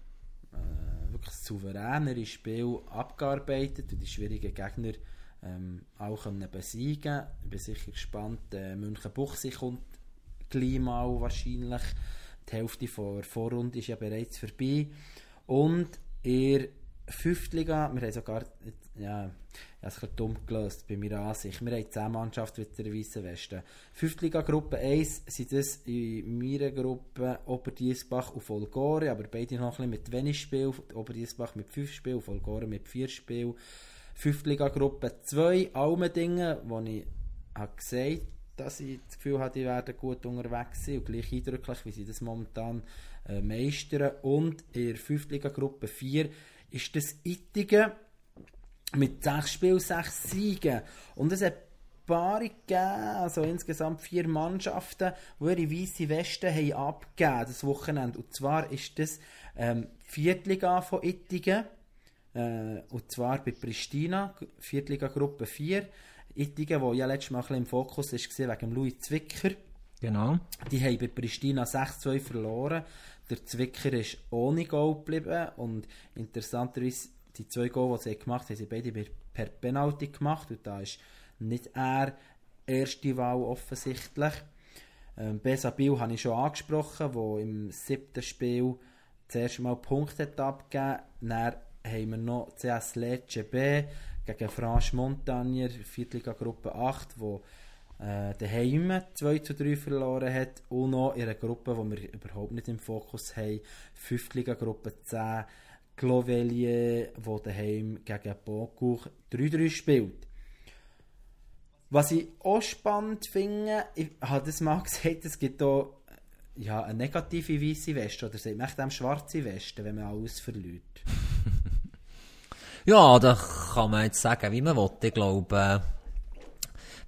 S3: äh, wirklich souveränere Spiel abgearbeitet und die schwierigen Gegner ähm, auch können besiegen Ich bin sicher gespannt. Äh, München-Buchsee kommt gleich mal wahrscheinlich. Die Hälfte der Vorrunde ist ja bereits vorbei. Und ihr Fünftliga, wir haben sogar, ja, ich habe es dumm gelöst bei meiner Ansicht. Wir haben 10 Mannschaften mit der Weißen Weste. Fünftliga Gruppe 1 sind das in meiner Gruppe Oberdiesbach und Volgore, aber beide noch ein bisschen mit wenig Spiel. Oberdiesbach mit 5 Spielen, Volgore mit 4 Spielen. Fünftliga Gruppe 2, Almendingen, wo ich habe gesagt dass ich das Gefühl habe, die werden gut unterwegs sein und gleich eindrücklich, wie sie das momentan äh, meistern. Und in der Fünftliga Gruppe 4 ist das Ittigen mit 6 Spielen, 6 Siegen. Und es hat Paare gegeben, also insgesamt vier Mannschaften, die ihre weiße Weste haben abgegeben das Wochenende. Und zwar ist das ähm, Viertliga von Ittigen, äh, und zwar bei Pristina, Viertliga Gruppe 4. Ittigen, wo ja letztes Mal im Fokus war, wegen Louis Zwicker.
S2: Genau.
S3: Die haben bei Pristina 6-2 verloren. Der Zwicker ist ohne Goal geblieben und interessanterweise die zwei Goal, die sie gemacht haben, haben sie beide per Penalty gemacht und da ist nicht er erste Wahl offensichtlich. Ähm, Besabil habe ich schon angesprochen, wo im siebten Spiel das erste Mal Punkte hat abgegeben. Dann haben wir noch CS Lecce B gegen Franche Montagnier, Viertliga Gruppe 8, wo äh, daheim 2 zu 3 verloren hat und noch in einer Gruppe, die wir überhaupt nicht im Fokus haben, Fünftliga Gruppe 10, Clovelier, wo daheim gegen Boncourt 3-3 spielt. Was ich auch spannend finde, ich habe das mal gesagt, es gibt hier ja, eine negative weiße Weste oder sagt man echt schwarze Weste, wenn man alles verliert.
S2: ja, da kann man jetzt sagen, wie man will. Ich glaube,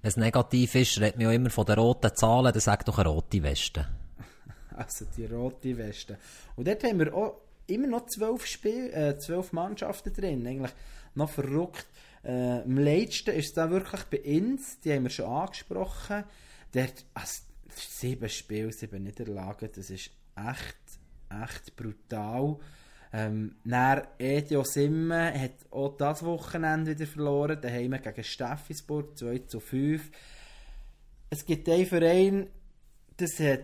S2: wenn es negativ ist, redet man ja immer von den roten Zahlen, dann sagt doch eine rote Weste.
S3: Also die rote Weste. Und dort haben wir auch immer noch zwölf, Spiel, äh, zwölf Mannschaften drin. Eigentlich noch verrückt. Äh, am letzten ist es dann wirklich bei uns, die haben wir schon angesprochen. Dort, also, sieben Spiele, sieben Niederlagen, das ist echt, echt brutal. Ähm, dann Edio Simme hat auch das Wochenende wieder verloren, daheim gegen Steffisburg 2 zu 5. Es gibt einen Verein, das hat,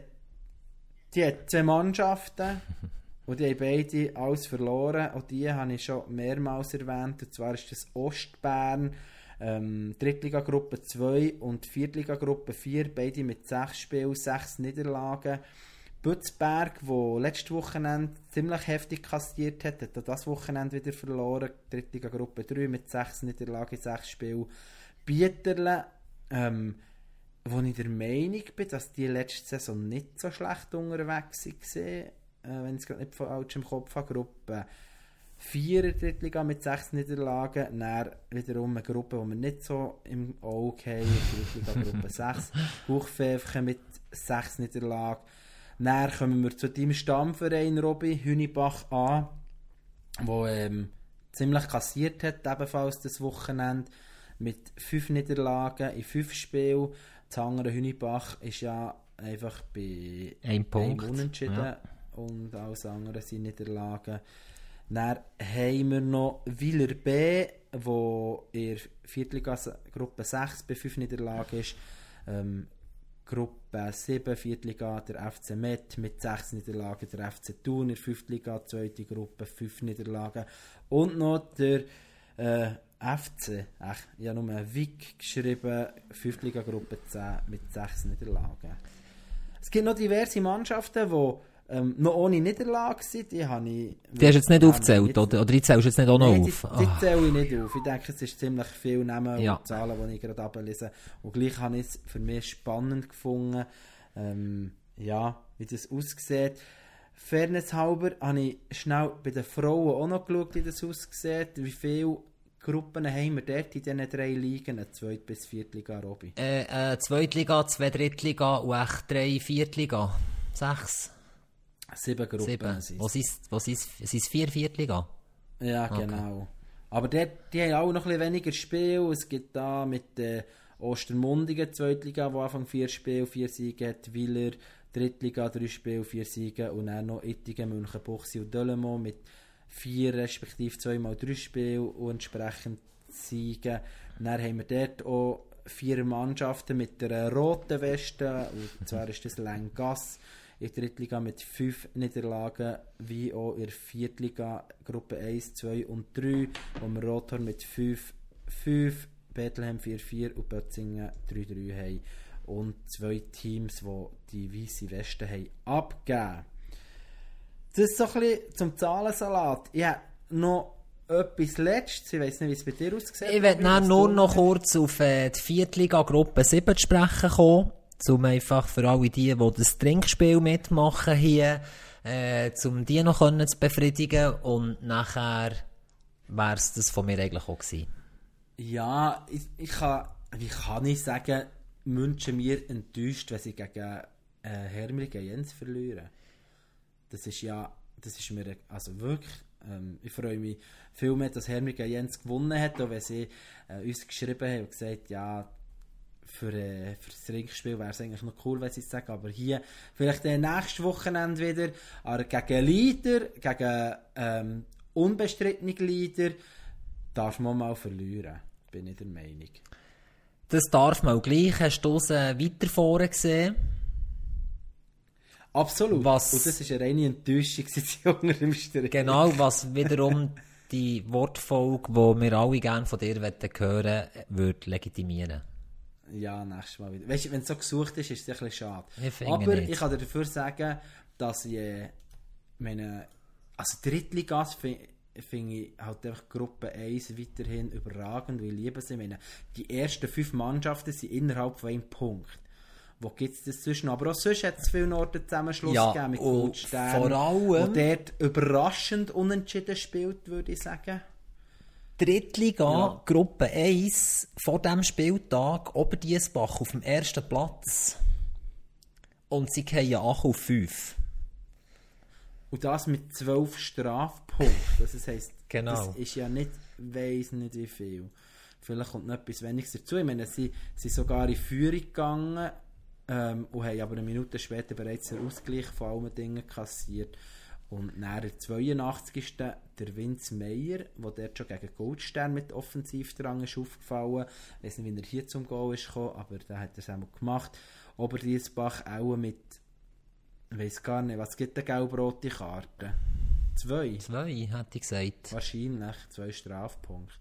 S3: die hat zwei Mannschaften und die haben beide alles verloren. Auch die habe ich schon mehrmals erwähnt. Und zwar ist das Ostbern, ähm, Drittliga-Gruppe 2 und Viertliga-Gruppe 4, beide mit 6 Spielen, 6 Niederlagen. Bützberg, wo letztes Wochenende ziemlich heftig kassiert hat, hat das Wochenende wieder verloren. Drittliga Gruppe 3 mit 6 Niederlagen, 6 Spielen. Bieterle, ähm, wo ich der Meinung bin, dass die letzte Saison nicht so schlecht unterwegs waren, äh, wenn ich es gerade nicht falsch im Kopf habe. Gruppe 4 in Drittliga mit 6 Niederlagen, dann wiederum eine Gruppe, die wir nicht so im Auge haben, Drittliga Gruppe 6, Buchpfäfchen mit 6 Niederlagen. Dann kommen wir zu deinem Stammverein, Robby, Hünibach an, wo ähm, ziemlich kassiert hat, ebenfalls das Wochenende, mit fünf Niederlagen in fünf Spielen. Das andere Hünibach ist ja einfach bei
S2: ein Punkt.
S3: Unentschieden ja. Und alles andere sind Niederlagen. Dann haben wir noch Wieler B, wo in der Viertliga Gruppe 6 bei 5 Niederlagen ist. Ähm, Gruppe 7, Viertliga, der FC Met mit 6 Niederlagen, der FC Thun in der 5. Liga, zweite Gruppe, 5 Niederlagen. Und noch der äh, FC, ach, ich habe nur WIG geschrieben, 5. Liga Gruppe 10 mit 6 Niederlagen. Es gibt noch diverse Mannschaften, die ähm, noch ohne Niederlage sind, die habe ich...
S2: Die hast du jetzt nicht aufgezählt, oder, oder die zählst du jetzt nicht auch noch
S3: nein,
S2: auf?
S3: Die, die oh. zähle ich nicht auf. Ich denke, es ist ziemlich viel Namen ja. und Zahlen, die ich gerade ablese. Und gleich habe ich es für mich spannend gefunden, ähm, ja, wie das aussieht. Fairness halber habe ich schnell bei den Frauen auch noch geschaut, wie das aussieht, wie viele Gruppen haben wir dort in diesen drei Ligen? Eine Zweit- bis Viertliga, Robby?
S2: Äh, äh, Zweitliga, zwei Drittliga und echt drei Viertliga. Sechs.
S3: Sieben Gruppen
S2: Sieben.
S3: sind
S2: Was ist, ist, es ist vier Viertliga?
S3: Ja, genau. Aber dort, die haben auch noch ein bisschen weniger Spiel. Es gibt da mit äh, Ostermundigen, Zweitliga, wo Anfang vier Spiele, vier Siege hat. Willer, Drittliga, drei Spiele, vier Siege. Und dann noch Ittigen, München, Buchsi und Delemont mit vier respektive zweimal drei Spiele und entsprechend Siege. Und dann haben wir dort auch vier Mannschaften mit der roten Weste. Und zwar ist das Lengass in der Drittliga mit fünf Niederlagen, wie auch in der Viertliga Gruppe 1, 2 und 3, wo wir Rothorn mit 5, 5, Bethlehem 4-4 und Bötzingen 3-3 haben. Und zwei Teams, die die weiße Weste haben abgegeben. Das ist so ein bisschen zum Zahlensalat. Ich habe noch etwas Letztes. Ich weiß nicht, wie es bei dir aussieht.
S2: Ich werde nur noch kurz auf äh, die Viertliga Gruppe 7 zu sprechen kommen. Um einfach für alle die, die das Trinkspiel mitmachen hier, äh, um die noch können zu befriedigen. Und nachher wäre es das von mir eigentlich auch gewesen.
S3: Ja, ich, ich kann, wie kann ich sagen, wünschen mir enttäuscht, wenn sie gegen äh, Hermlige Jens verlieren. Das ist ja, das ist mir, also wirklich, ähm, ich freue mich viel mehr, dass Hermlige Jens gewonnen hat, auch wenn sie äh, uns geschrieben haben und gesagt, ja, für, äh, für das Ringspiel wäre es eigentlich noch cool, wenn sie es sagen, aber hier vielleicht äh, nächstes Wochenende wieder, aber gegen Leader, gegen ähm, unbestrittene Leader, darf man mal verlieren, bin ich der Meinung.
S2: Das darf man auch gleich. Hast du es äh, weiter vorne gesehen?
S3: Absolut.
S2: Was-
S3: Und das ist eine reine Enttäuschung, unter dem Strich.
S2: Genau, was wiederum die Wortfolge, die wir alle gerne von dir hören würde legitimieren.
S3: Ja, nächstes Mal wieder. Weißt du, wenn es so gesucht ist, ist es ein bisschen schade.
S2: Ich
S3: Aber
S2: nicht.
S3: ich kann dir dafür sagen, dass ich äh, meine, also Drittligas finde finde ich halt einfach Gruppe 1 weiterhin überragend, weil ich liebe sie. Ich meine, die ersten fünf Mannschaften sind innerhalb von einem Punkt. Wo gibt es das zwischen? Aber auch sonst hat es viele Orte Zusammenschluss
S2: Ja,
S3: gegeben mit
S2: und
S3: Goldstern,
S2: vor allem-
S3: wo dort überraschend unentschieden spielt, würde ich sagen.
S2: Drittliga,
S3: Ja.
S2: Gruppe 1, vor dem Spieltag, Oberdiesbach auf dem ersten Platz. Und sie gehen 8 auf 5.
S3: Und das mit zwölf Strafpunkten. Das heisst,
S2: Genau.
S3: das ist ja nicht, weiss nicht wie viel. Vielleicht kommt noch etwas weniges dazu. Ich meine, sie sind sogar in Führung gegangen ähm, und haben aber eine Minute später bereits den Ausgleich von allen Dingen kassiert. Und nach der 82. der Vince Meyer, der dort schon gegen Goldstern mit Offensivdrang ist aufgefallen. Ich weiß nicht, wie er hier zum Goal ist gekommen, aber da hat er es einmal gemacht. Oberdiesbach auch mit ich weiß gar nicht, was gibt eine gelb-rote Karte? Zwei?
S2: Zwei, hätte ich gesagt.
S3: Wahrscheinlich, zwei Strafpunkte.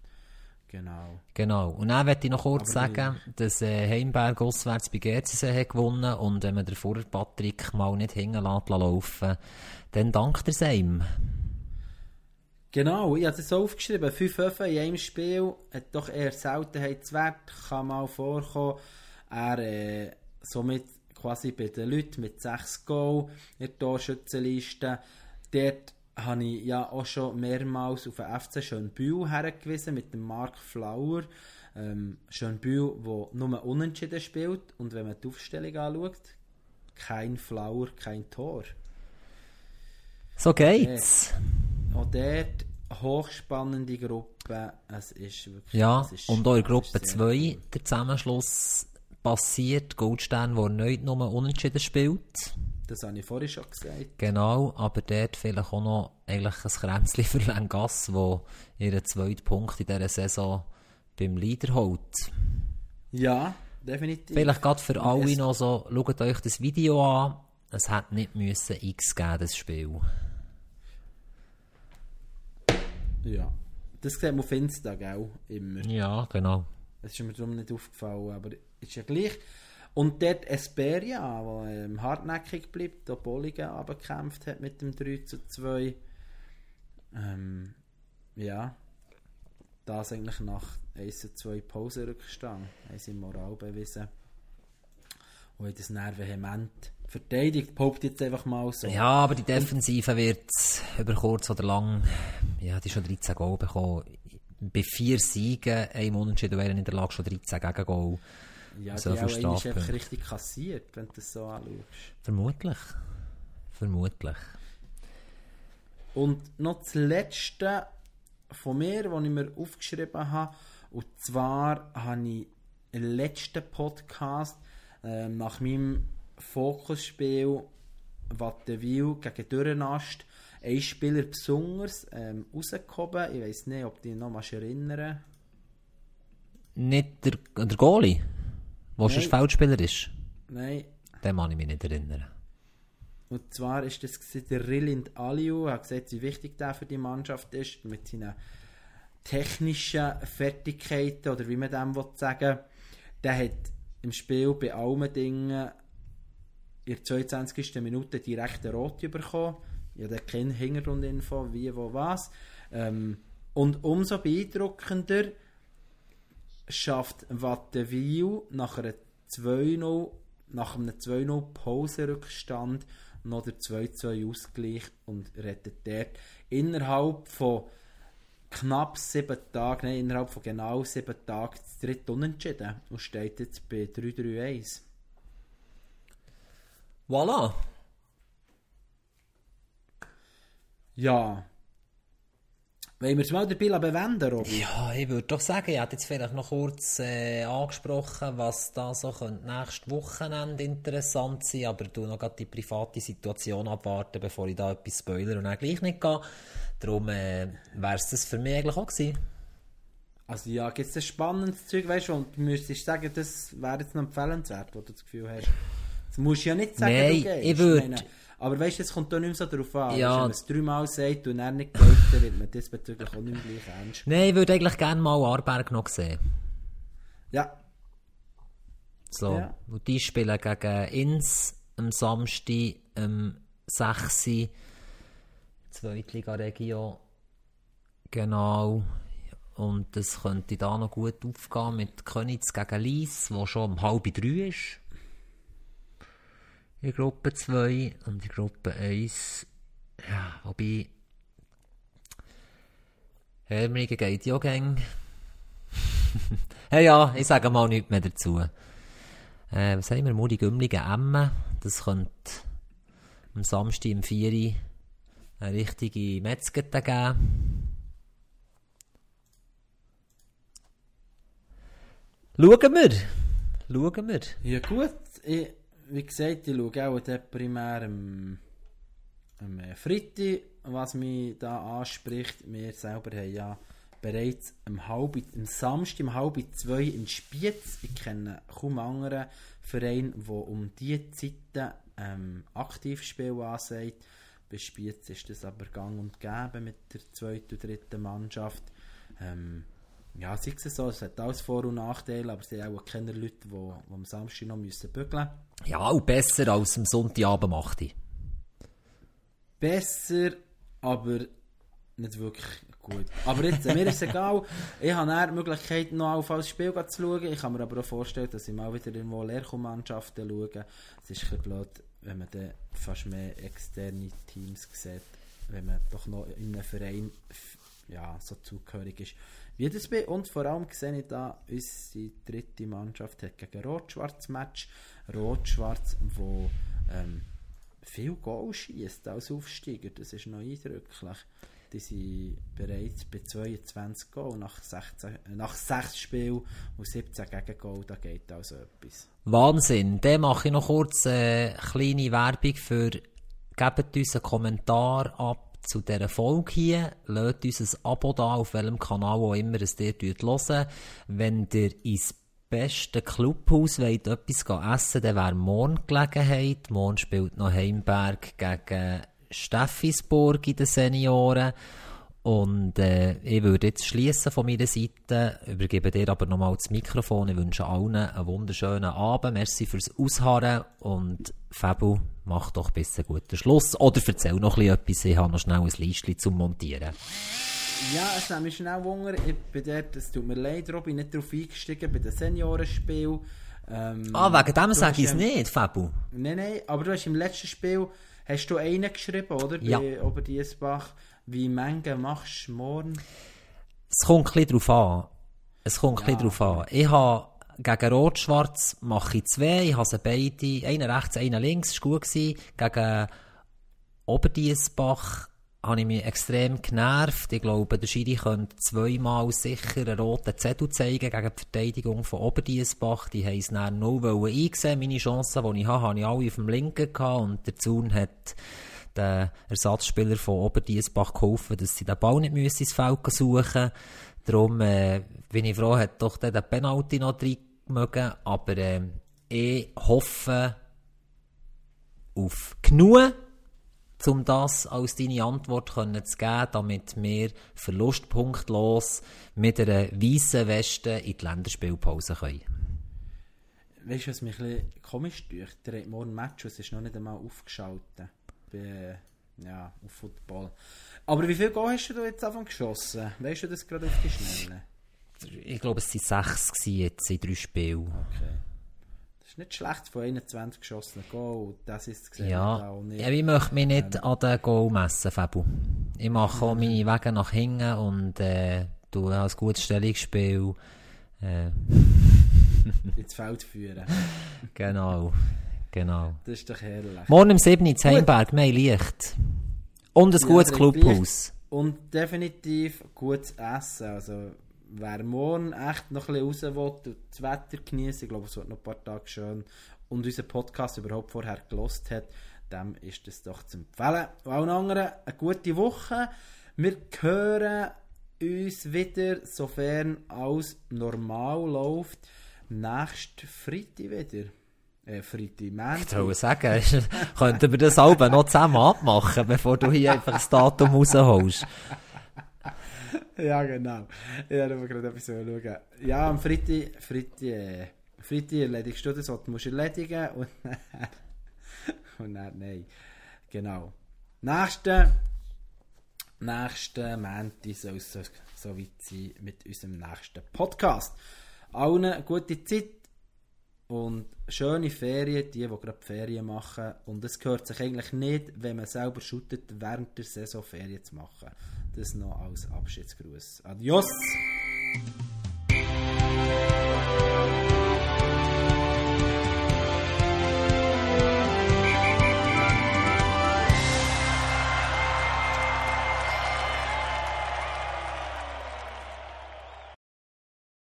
S3: Genau.
S2: Genau. Und dann möchte ich noch kurz
S3: Aber
S2: sagen, dass äh, Heimberg auswärts bei GCC hat gewonnen und wenn man vorher Patrick mal nicht hängen lässt, laufen, dann dankt er seinem.
S3: Genau, ich habe das so aufgeschrieben. Fünf Öfen in einem Spiel hat doch eher Seltenheitswert, kann mal vorkommen. Er äh, somit quasi bei den Leuten mit sechs Goal in der Torschützenliste. Dort habe ich ja auch schon mehrmals auf den FC Schönbühl hergewiesen mit dem Mark Flauer. Ähm, Schönbühl, der nur unentschieden spielt und wenn man die Aufstellung anschaut, kein Flauer, kein Tor.
S2: So geht's.
S3: Auch dort hochspannende Gruppe. Es ist wirklich.
S2: Ja,
S3: es ist,
S2: und auch in Gruppe
S3: ist sehr
S2: 2
S3: cool.
S2: der Zusammenschluss passiert. Goldstern, der nicht nur unentschieden spielt.
S3: Das habe ich vorhin schon gesagt.
S2: Genau, aber dort vielleicht auch noch eigentlich ein Kränzchen für Lengass, wo ihren zweiten Punkt in dieser Saison beim Leader holt.
S3: Ja, definitiv.
S2: Vielleicht gerade für alle
S3: es-
S2: noch so, schaut euch das Video an. Es hat nicht müssen X geben, das Spiel.
S3: Ja. Das sieht man auf Insta, gell? Immer.
S2: Ja, genau.
S3: Das ist mir darum nicht aufgefallen, aber ist ja gleich. Und dort Esperia, der ähm, hartnäckig bleibt, der Bolligen abgekämpft hat mit dem 3 zu 2. Ähm, ja. Das eigentlich nach 1 zu 2 Pausenrückstand. Haben sie Moral bewiesen. Und haben das dann vehement verteidigt. Behaupte jetzt einfach mal so.
S2: Ja, aber die Defensive wird über kurz oder lang, ja, die schon 13 Goal bekommen. Bei vier Siegen, einem Unentschieden wäre in der Lage schon 13 Gegengol.
S3: Ja,
S2: So
S3: die auch einmal einfach richtig kassiert, wenn du das so anschaust.
S2: Vermutlich. Vermutlich.
S3: Und noch das Letzte von mir, was ich mir aufgeschrieben habe, und zwar habe ich im letzten Podcast äh, nach meinem Fokusspiel Wattenwil gegen Dürrenast ein Spieler besonders ähm, rausgehoben. Ich weiß nicht, ob du dich noch mal erinnern
S2: Nicht der, der Goalie, der schon. Feldspieler ist.
S3: Nein.
S2: Den kann ich mich nicht erinnern.
S3: Und zwar ist das der Rilind Aliu. Er hat gesagt, wie wichtig der für die Mannschaft ist, mit seinen technischen Fertigkeiten, oder wie man dem will sagen Der hat im Spiel bei allen Dingen in der 22. Minute direkt eine Rote bekommen. Ich habe keine Hintergrundinfo, wie, wo, was. Ähm, und umso beeindruckender schafft Wattenwil nach einer 2-0, nach einem 2-0 Pausenrückstand noch der 2-2 Ausgleich und rettet dort innerhalb von knapp sieben Tagen, nein, innerhalb von genau sieben Tagen das dritte Unentschieden und steht jetzt bei 3-3-1.
S2: Voilà.
S3: Ja. Wollen wir es mal dabei bewenden, Robby?
S2: Ja, ich würde doch sagen, ich hätte jetzt vielleicht noch kurz äh, angesprochen, was da so könnte nächstes Wochenende interessant sein, aber du noch gerade die private Situation abwarten, bevor ich da etwas spoiler und dann gleich nicht gehe. Darum äh, wäre es das für mich eigentlich auch gewesen.
S3: Also ja, gibt es ein spannendes Zeug, weißt du, und du müsstest sagen, das wäre jetzt noch empfehlenswert, wo du das Gefühl hast. Das musst du ja nicht sagen,
S2: Nein,
S3: du gehst.
S2: ich würd-
S3: meine, Aber weißt du, es kommt da nicht mehr so darauf an.
S2: Ja.
S3: Wenn man es dreimal sagt und er nicht geht, dann wird man diesbezüglich auch nicht mehr gleich ernst.
S2: Nein, ich würde eigentlich gerne mal Arberg noch sehen.
S3: Ja,
S2: So.
S3: Ja.
S2: Und die spielen gegen Ins am Samstag, am 6. Zweitliga-Region. Genau. Und das könnte da noch gut aufgehen mit Königs gegen Lies, wo schon um halb drei ist. In Gruppe 2 und in Gruppe 1. Ja, wobei. Hermringen geht ja gäng. hey, ja, ich sage mal nichts mehr dazu. Äh, was haben wir? Muri Gümligen Emmen. Das könnte am Samstag im 4 Uhr eine richtige Metzgete geben. Schauen wir. Schauen wir.
S3: ja gut. Ich, wie gesagt, ich schaue auch primär am, am äh, Freitag, was mich da anspricht. Wir selber haben ja bereits am, halb, am Samstag um halb zwei in Spiez. Ich kenne kaum anderen Verein, der um diese Zeiten ähm, Aktivspiel ansagt. Bei Spiez ist das aber gang und gäbe mit der zweiten und dritten Mannschaft. Ähm, ja, sei es so, es hat alles Vor- und Nachteile, aber es sind auch keine Leute, die, die am Samstag noch bügeln müssen.
S2: Ja, und besser als am Sonntagabend macht ich.
S3: Besser, aber nicht wirklich gut. Aber jetzt, mir ist es egal. Ich habe eher die Möglichkeit, noch auf das Spiel zu schauen. Ich kann mir aber auch vorstellen, dass ich mal wieder irgendwo Lehrkommannschaften schaue. Es ist ein blöd, wenn man dann fast mehr externe Teams sieht, wenn man doch noch in einem Verein ja, so zugehörig ist. Wie das bin. Und vor allem sehe ich da, unsere dritte Mannschaft hat gegen Rot-Schwarz Match. Rot-Schwarz, wo ähm, viel Goal schießt als Aufsteiger. Das ist noch eindrücklich. Die sind bereits bei 22 Goal nach, 16, äh, nach 6 Spielen und 17 Gegengol. Da geht also etwas.
S2: Wahnsinn. Dann mache ich noch kurz eine kleine Werbung für gebt uns einen Kommentar ab zu dieser Folge hier. Lasst uns ein Abo da, auf welchem Kanal auch immer es ihr hört. Wenn ihr ins beste Clubhaus wollt, etwas essen dann wäre morgen Gelegenheit. Morgen spielt noch Heimberg gegen Steffisburg in den Senioren. Und äh, ich würde jetzt schließen von meiner Seite, übergebe dir aber nochmal das Mikrofon. Ich wünsche allen einen wunderschönen Abend. Merci fürs Ausharren und Fabu, mach doch bis einen guten Schluss. Oder erzähl noch etwas, ich habe noch schnell ein Listchen zum Montieren.
S3: Ja, es nimmt mich schnell Wunder. Ich bin dort, es tut mir leid, Robin, nicht darauf eingestiegen bei den Seniorenspielen. Ähm,
S2: Ah, wegen dem sage ich es nicht, Fabu.
S3: Nein, nein, aber du hast im letzten Spiel hast du einen geschrieben, oder?
S2: Ja.
S3: Bei Oberdiesbach. Wie Menge machst du morgen?
S2: Es kommt ein bisschen drauf an. Es kommt ein
S3: Ja.
S2: bisschen drauf an. Ich habe gegen Rot-Schwarz mache ich zwei, ich habe sie beide, einer rechts, einer links, ist gut gewesen. Gegen Oberdiesbach habe ich mich extrem genervt. Ich glaube, der Schiri könnte zweimal sicher einen roten Zettel zeigen gegen die Verteidigung von Oberdiesbach. Die haben es dann null eingesehen. Meine Chancen, die ich habe, habe ich alle auf dem Linken gehabt und der Zaun hat den Ersatzspieler von Oberdiesbach geholfen, dass sie den Ball nicht müssen ins Feld suchen Darum äh, bin ich froh, hat doch den Penalty noch drin mögen, aber äh, ich hoffe auf genug um das als deine Antwort zu geben, damit wir verlustpunktlos mit einer weißen Weste in die Länderspielpause können.
S3: Weißt du, was mich ein komisch durch? Der hat morgen ein Match, es ist noch nicht einmal aufgeschaltet. Bei, ja, auf Football. Aber wie viel Goal hast du jetzt davon geschossen? Weißt du das gerade auf die Schnelle?
S2: Ich glaube, es waren sechs jetzt in drei Spielen.
S3: Okay ist nicht schlecht von 21 geschossenen Goal. Das ist gesehen.
S2: Ja, ja ich möchte mich nicht ähm, an den Goal messen, Fabu. Ich mache auch meine Wege nach hinten und äh, du als gutes Stellungsspiel äh,
S3: ins Feld führen.
S2: genau, genau.
S3: Das ist doch herrlich.
S2: Morgen im 7. in Heimberg, mehr Licht. Und ein ja, gutes Clubhaus.
S3: Und definitiv gutes Essen. Also, wer morgen echt noch ein bisschen raus will und das Wetter genießen, ich glaube, es wird noch ein paar Tage schön und unseren Podcast überhaupt vorher gelost hat, dem ist das doch zu empfehlen. Und allen anderen eine gute Woche. Wir hören uns wieder, sofern alles normal läuft, nächsten Freitag wieder. Äh, Freitag, Montag.
S2: Ich wollte sagen, könnten wir das Album noch zusammen abmachen, bevor du hier einfach das Datum rausholst.
S3: ja, genau. Ich habe gerade etwas schauen. Ja, am Freitag, Freitag, äh, erledigst du das, was du musst erledigen und dann, und dann, nein. Genau. Nächste, nächste Montag soll es so, so sein mit unserem nächsten Podcast. Allen gute Zeit und schöne Ferien, die, die gerade Ferien machen. Und es gehört sich eigentlich nicht, wenn man selber shootet, während der Saison Ferien zu machen. Das noch als Abschiedsgruß. Adios!